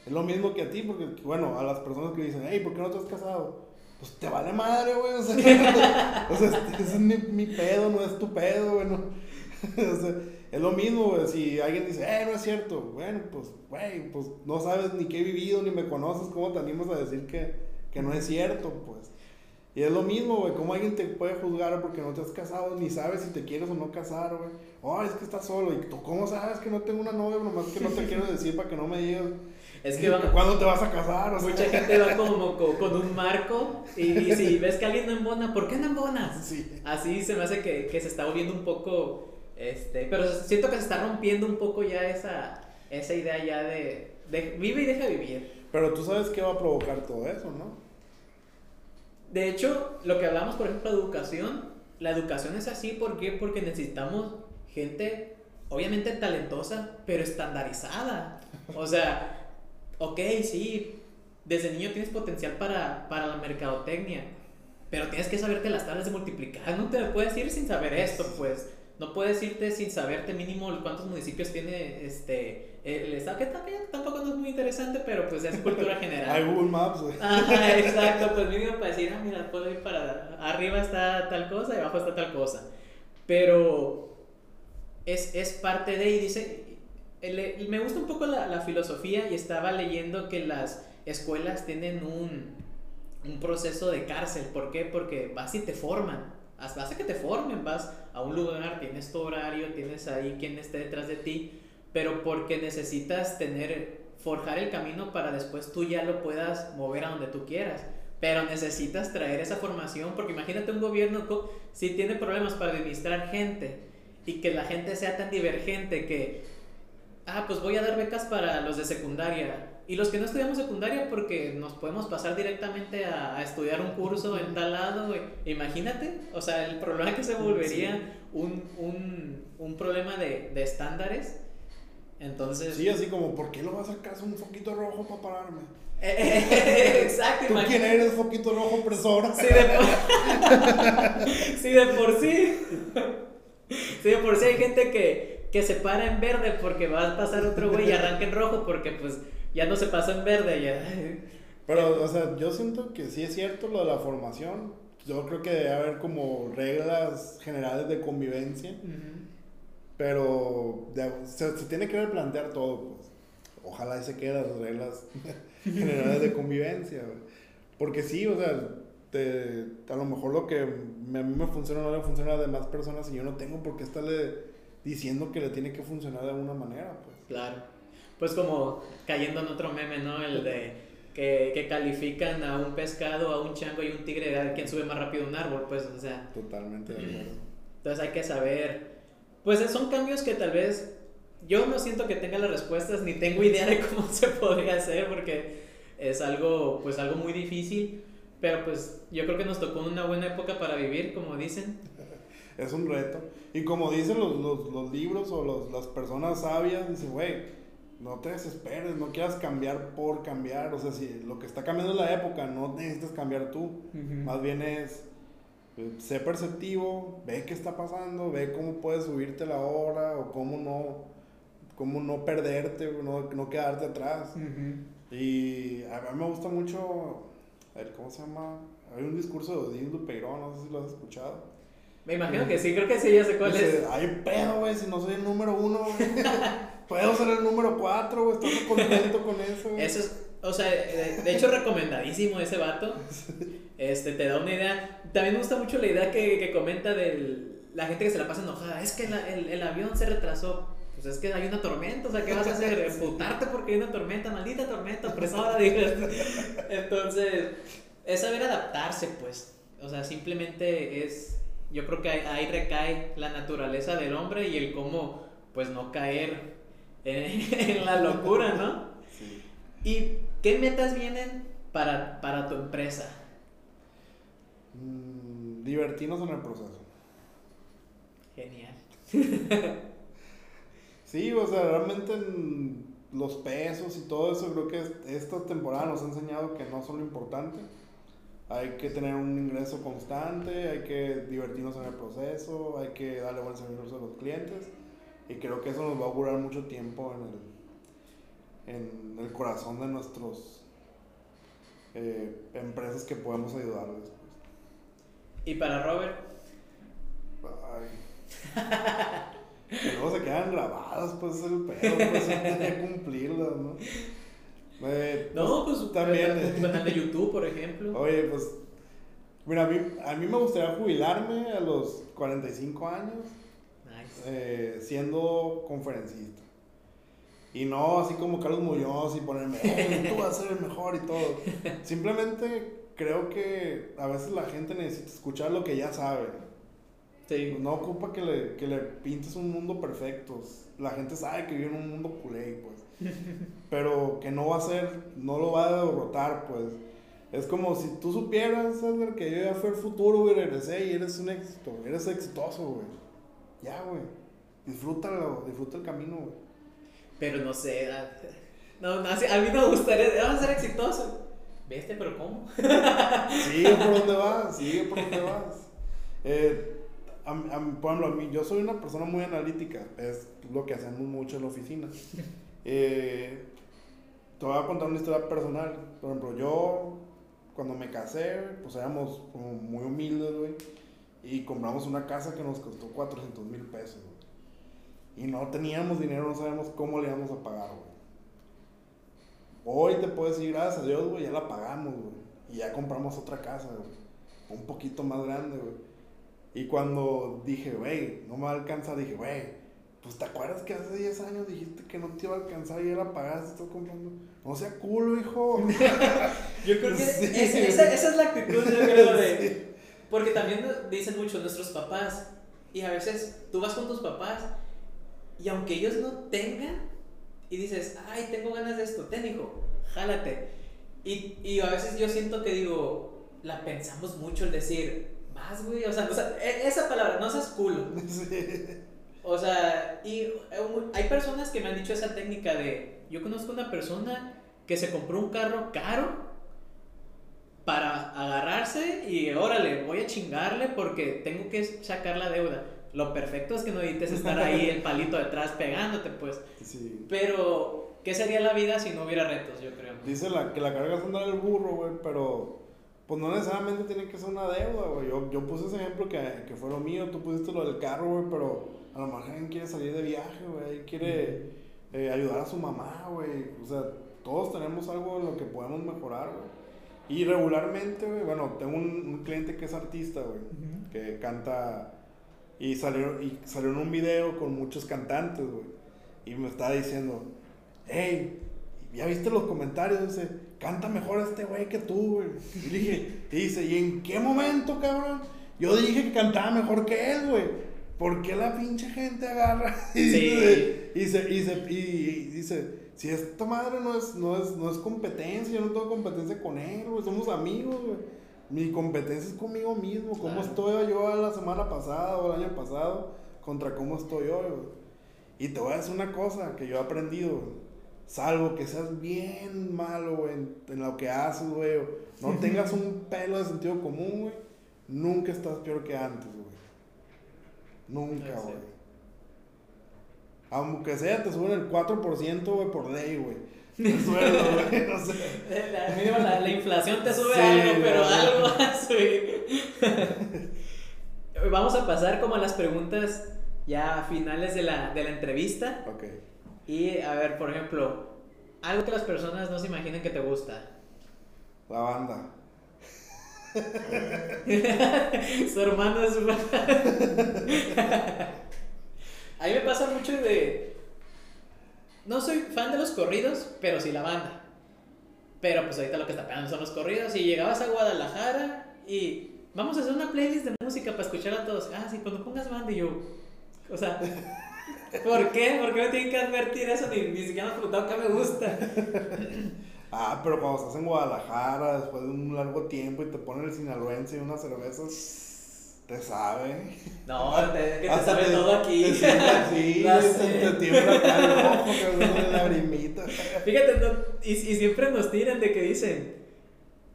Es lo mismo que a ti, porque, bueno, a las personas que dicen, hey, ¿por qué no te has casado? Pues te vale madre, güey. O sea, o sea ese es mi, mi, pedo, no es tu pedo, güey. o sea, es lo mismo, güey. Si alguien dice, eh, no es cierto, bueno, pues, güey, pues no sabes ni qué he vivido, ni me conoces, ¿cómo te animas a decir que, que no es cierto, pues? Y es lo mismo, güey, ¿cómo alguien te puede juzgar porque no te has casado, ni sabes si te quieres o no casar, güey? Oh, es que estás solo. ¿Y tú cómo sabes que no tengo una novia? Nomás que no te quiero decir para que no me digas. Es que ¿Cuándo te vas a casar? mucha gente va como con, un marco y, si ves que alguien no embona, ¿por qué no embonas? Sí. Así se me hace que, que, se está volviendo un poco, este, pero siento que se está rompiendo un poco ya esa, esa idea ya de, de vive y deja vivir. Pero tú sabes qué va a provocar todo eso, ¿no? De hecho, lo que hablamos, por ejemplo, de educación, la educación es así, ¿por qué? Porque necesitamos gente, obviamente talentosa, pero estandarizada. O sea, ok, sí, desde niño tienes potencial para, para la mercadotecnia, pero tienes que saberte las tablas de multiplicar. No te puedes ir sin saber esto, pues. No puedes irte sin saberte mínimo cuántos municipios tiene este el estado, que tampoco no es muy interesante, pero pues es cultura general. Hay Google Maps, Ajá, exacto, pues mínimo para decir, ah, mira, puedo ir para arriba está tal cosa y abajo está tal cosa. Pero es, es parte de, y dice, me gusta un poco la, filosofía y estaba leyendo que las escuelas tienen un, un, proceso de cárcel. ¿Por qué? Porque vas y te forman. Vas a que te formen, vas a un lugar, tienes tu horario, tienes ahí quien esté detrás de ti, pero porque necesitas tener, forjar el camino para después tú ya lo puedas mover a donde tú quieras. Pero necesitas traer esa formación, porque imagínate un gobierno si tiene problemas para administrar gente y que la gente sea tan divergente que ah, pues voy a dar becas para los de secundaria. Y los que no estudiamos secundaria porque nos podemos pasar directamente a, estudiar un curso en tal lado, imagínate, o sea, el problema que se volvería un, un, un, problema de, de, estándares. Entonces... Sí, así como, ¿por qué lo vas a sacar un foquito rojo para pararme? Exacto. ¿Tú quién eres, foquito rojo opresor? Sí, de por sí. de por sí. Sí, de por sí hay gente que, que se para en verde porque va a pasar otro güey y arranca en rojo porque pues ya no se pasó en verde ya. Pero, o sea, yo siento que sí es cierto lo de la formación. Yo creo que debe haber como reglas generales de convivencia. Pero se, tiene que replantear todo, pues. Ojalá y se queden las reglas generales de convivencia, Porque sí, o sea, te, a lo mejor lo que a mí me funciona no le funciona a demás personas y yo no tengo por qué estarle diciendo que le tiene que funcionar de alguna manera, pues. Claro. Pues como cayendo en otro meme, ¿no? El de que, que califican a un pescado, a un chango y un tigre de quién sube más rápido un árbol, pues, o sea. Totalmente de acuerdo. Entonces hay que saber. Pues son cambios que tal vez yo no siento que tenga las respuestas ni tengo idea de cómo se podría hacer porque es algo, pues algo muy difícil. Pero pues yo creo que nos tocó una buena época para vivir, como dicen es un reto. Y como dicen los, los, los libros o los, las personas sabias, dicen, güey, no te desesperes, no quieras cambiar por cambiar. O sea, si lo que está cambiando es la época, no necesitas cambiar tú. Más bien es eh, sé perceptivo, ve qué está pasando, ve cómo puedes subirte la hora o cómo no, cómo no perderte, no, no quedarte atrás. Y a mí me gusta mucho, a ver, ¿cómo se llama? Hay un discurso de Odín Dupeirón, no sé si lo has escuchado. Me imagino que sí, creo que sí, ya sé cuál Dice, es. Hay pedo, güey, si no soy el número uno, güey. Puedo ser el número cuatro, güey, estoy contento con eso, güey. Eso es, o sea, de, de hecho recomendadísimo ese vato. Este, te da una idea. También me gusta mucho la idea que, que comenta de la gente que se la pasa enojada. Es que la- el, el avión se retrasó. Pues es que hay una tormenta, o sea, ¿qué vas a hacer? Emputarte porque hay una tormenta, maldita tormenta opresora. Entonces, es saber adaptarse, pues. O sea, simplemente es. Yo creo que ahí, recae la naturaleza del hombre y el cómo, pues, no caer en, en la locura, ¿no? Sí. ¿Y qué metas vienen para, para tu empresa? Mm, divertirnos en el proceso. Genial. Sí, o sea, realmente en los pesos y todo eso, creo que es- esta temporada nos ha enseñado que no son lo importante. Hay que tener un ingreso constante, hay que divertirnos en el proceso, hay que darle buen servicio a los clientes. Y creo que eso nos va a durar mucho tiempo en el, en el corazón de nuestros eh, empresas que podemos ayudarles. ¿Y para Robert? Ay. Que luego se quedan grabadas, pues es el pedo, pues hay que cumplirlas, ¿no? Eh, No, pues también. también. Tu canal de YouTube, por ejemplo. Oye, pues. Mira, a mí, a mí me gustaría jubilarme a los 45 años Nice. eh, siendo conferencista. Y no así como Carlos Muñoz y ponerme, "Eh, tú vas a ser el mejor y todo. Simplemente creo que a veces la gente necesita escuchar lo que ya sabe. Sí. No ocupa que le, que le pintes un mundo perfecto. La gente sabe que vive en un mundo culé, pues. Pero que no va a ser, no lo va a derrotar, pues. Es como si tú supieras, Edgar, que yo ya fui al futuro, güey, regresé y eres un éxito. Eres exitoso, güey. Ya, güey. Disfrútalo, disfruta el camino, güey. Pero no sé. ah, No, no, a mí me gustaría. Vamos a ser exitoso. ¿Viste? ¿Pero cómo? Sigue por donde vas, sigue por donde vas. Eh, a, a- por ejemplo, a mí, yo soy una persona muy analítica, es lo que hacemos mucho en la oficina. Eh, te voy a contar una historia personal. Por ejemplo, yo cuando me casé, pues éramos como muy humildes, güey, y compramos una casa que nos costó 400 mil pesos, güey. Y no teníamos dinero, no sabíamos cómo le íbamos a pagar, güey. Hoy te puedo decir, gracias a Dios, güey, ya la pagamos, güey. Y ya compramos otra casa, güey. Un poquito más grande, güey. Y cuando dije, güey, no me va a alcanzar, dije, güey, pues te acuerdas que hace 10 años dijiste que no te iba a alcanzar y ya la pagaste, estás comprando. No sea culo, hijo. Yo creo que Sí. es- esa, esa es la actitud, yo creo, de. Sí. Porque también dicen mucho nuestros papás. Y a veces tú vas con tus papás y aunque ellos no tengan, y dices, ay, tengo ganas de esto, ten hijo, jálate. Y, y a veces yo siento que digo, la pensamos mucho el decir, vas, güey, o sea, o sea, e- esa palabra, no seas culo. Sí. O sea, y eh, hay personas que me han dicho esa técnica de, yo conozco una persona que se compró un carro caro para agarrarse y órale, voy a chingarle porque tengo que sacar la deuda. Lo perfecto es que no necesites estar ahí el palito detrás pegándote, pues. Sí. Pero, ¿qué sería la vida si no hubiera retos, yo creo? Dice la, que la carga es andar el burro, güey, pero pues no necesariamente tiene que ser una deuda, güey. Yo, yo puse ese ejemplo que, que fue lo mío, tú pusiste lo del carro, güey, pero a lo mejor alguien quiere salir de viaje, güey, quiere eh, ayudar a su mamá, güey. O sea, todos tenemos algo en lo que podemos mejorar, güey. Y regularmente, güey, bueno, tengo un, un cliente que es artista, güey, que canta y salió, y salió en un video con muchos cantantes, güey. Y me estaba diciendo, hey, ¿ya viste los comentarios? Dice, canta mejor este güey que tú, güey. Y dije, y dice, ¿y en qué momento, cabrón? Yo dije que cantaba mejor que él, güey. ¿Por qué la pinche gente agarra? Y Sí. dice, y, se- y se- y- dice, si esta madre no es, no, es, no es competencia, yo no tengo competencia con él, güey, somos amigos, güey. Mi competencia es conmigo mismo, cómo Claro. estoy yo la semana pasada o el año pasado contra cómo estoy hoy, güey. Y te voy a decir una cosa que yo he aprendido, güey. Salvo que seas bien malo, güey, en, en lo que haces, güey. No tengas un pelo de sentido común, güey. nunca estás peor que antes, güey. Nunca, sí. güey. Aunque sea, te suben el 4%, güey, por ley, güey. El sueldo, güey. No sé. La, mínimo la, la inflación te sube Sí, algo, pero algo va a subir. Vamos a pasar como a las preguntas ya finales de la, de la entrevista. Ok. Y a ver, por ejemplo, algo que las personas no se imaginen que te gusta. La banda. Su hermano es su A mí me pasa mucho de. No soy fan de los corridos, pero sí la banda. Pero pues ahorita lo que está pegando son los corridos. Y llegabas a Guadalajara y vamos a hacer una playlist de música para escuchar a todos. Ah, sí, cuando pongas banda y yo. O sea, ¿por qué? ¿Por qué me tienen que advertir eso? Ni, ni siquiera me han preguntado qué me gusta. Ah, pero cuando estás en Guadalajara, después de un largo tiempo y te ponen el sinaloense y unas cervezas, te sabe. No, te, que te sabe todo aquí. Te así, te, tiembla acá el ojo, la lagrimita. Fíjate, no, y, y siempre nos tiran de que dicen,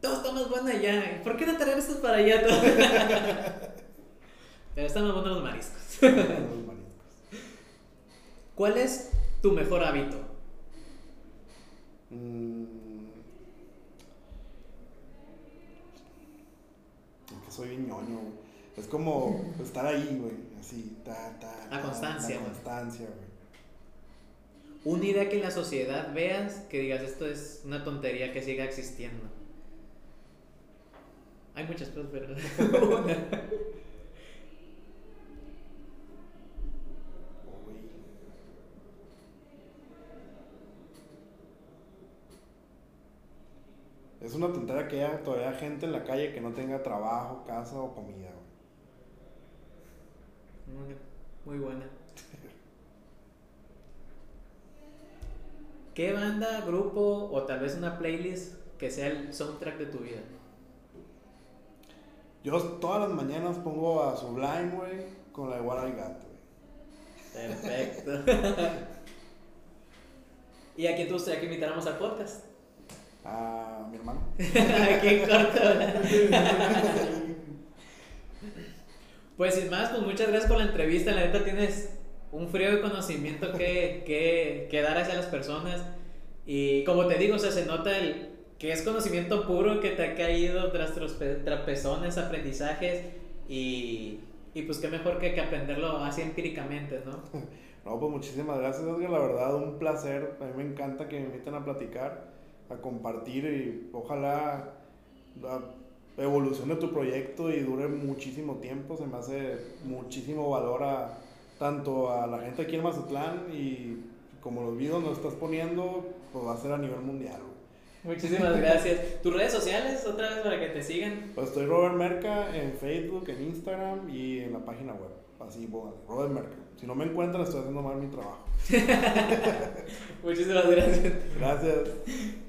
todo está más bueno allá, ¿por qué no traer estos para allá? Pero están más buenos los mariscos. Los mariscos. ¿Cuál es tu mejor hábito? Mm. Es que soy bien ñoño, güey. Es como estar ahí, güey. Así, ta, ta. La ta, constancia, La güey. constancia, güey. Una idea que en la sociedad veas que digas esto es una tontería que siga existiendo. Hay muchas cosas, pero Es una tontería que haya todavía gente en la calle que no tenga trabajo, casa o comida, güey. Muy buena. ¿Qué banda, grupo o tal vez una playlist que sea el soundtrack de tu vida? Yo todas las mañanas pongo a Sublime, güey, con la de What I Got, güey. Perfecto. ¿Y a quién te gustaría que invitáramos al podcast? A mi hermano. Qué corto. Pues sin más, pues muchas gracias por la entrevista. La neta tienes un frío de conocimiento que, que, que dar hacia las personas. Y como te digo, o sea, se nota el que es conocimiento puro que te ha caído tras trapezones, aprendizajes. Y, y pues qué mejor que, que aprenderlo así empíricamente, ¿no? No, pues muchísimas gracias, Edgar. La verdad, un placer. A mí me encanta que me inviten a platicar, a compartir y ojalá la evolucione tu proyecto y dure muchísimo tiempo. Se me hace muchísimo valor a tanto a la gente aquí en Mazatlán y como los videos nos estás poniendo, pues va a ser a nivel mundial. Muchísimas gracias. ¿Tus redes sociales otra vez para que te sigan? Pues estoy Robert Merca en Facebook, en Instagram y en la página web. Así, bueno, Robert Merca. Si no me encuentran, estoy haciendo mal mi trabajo. Muchísimas gracias. Gracias.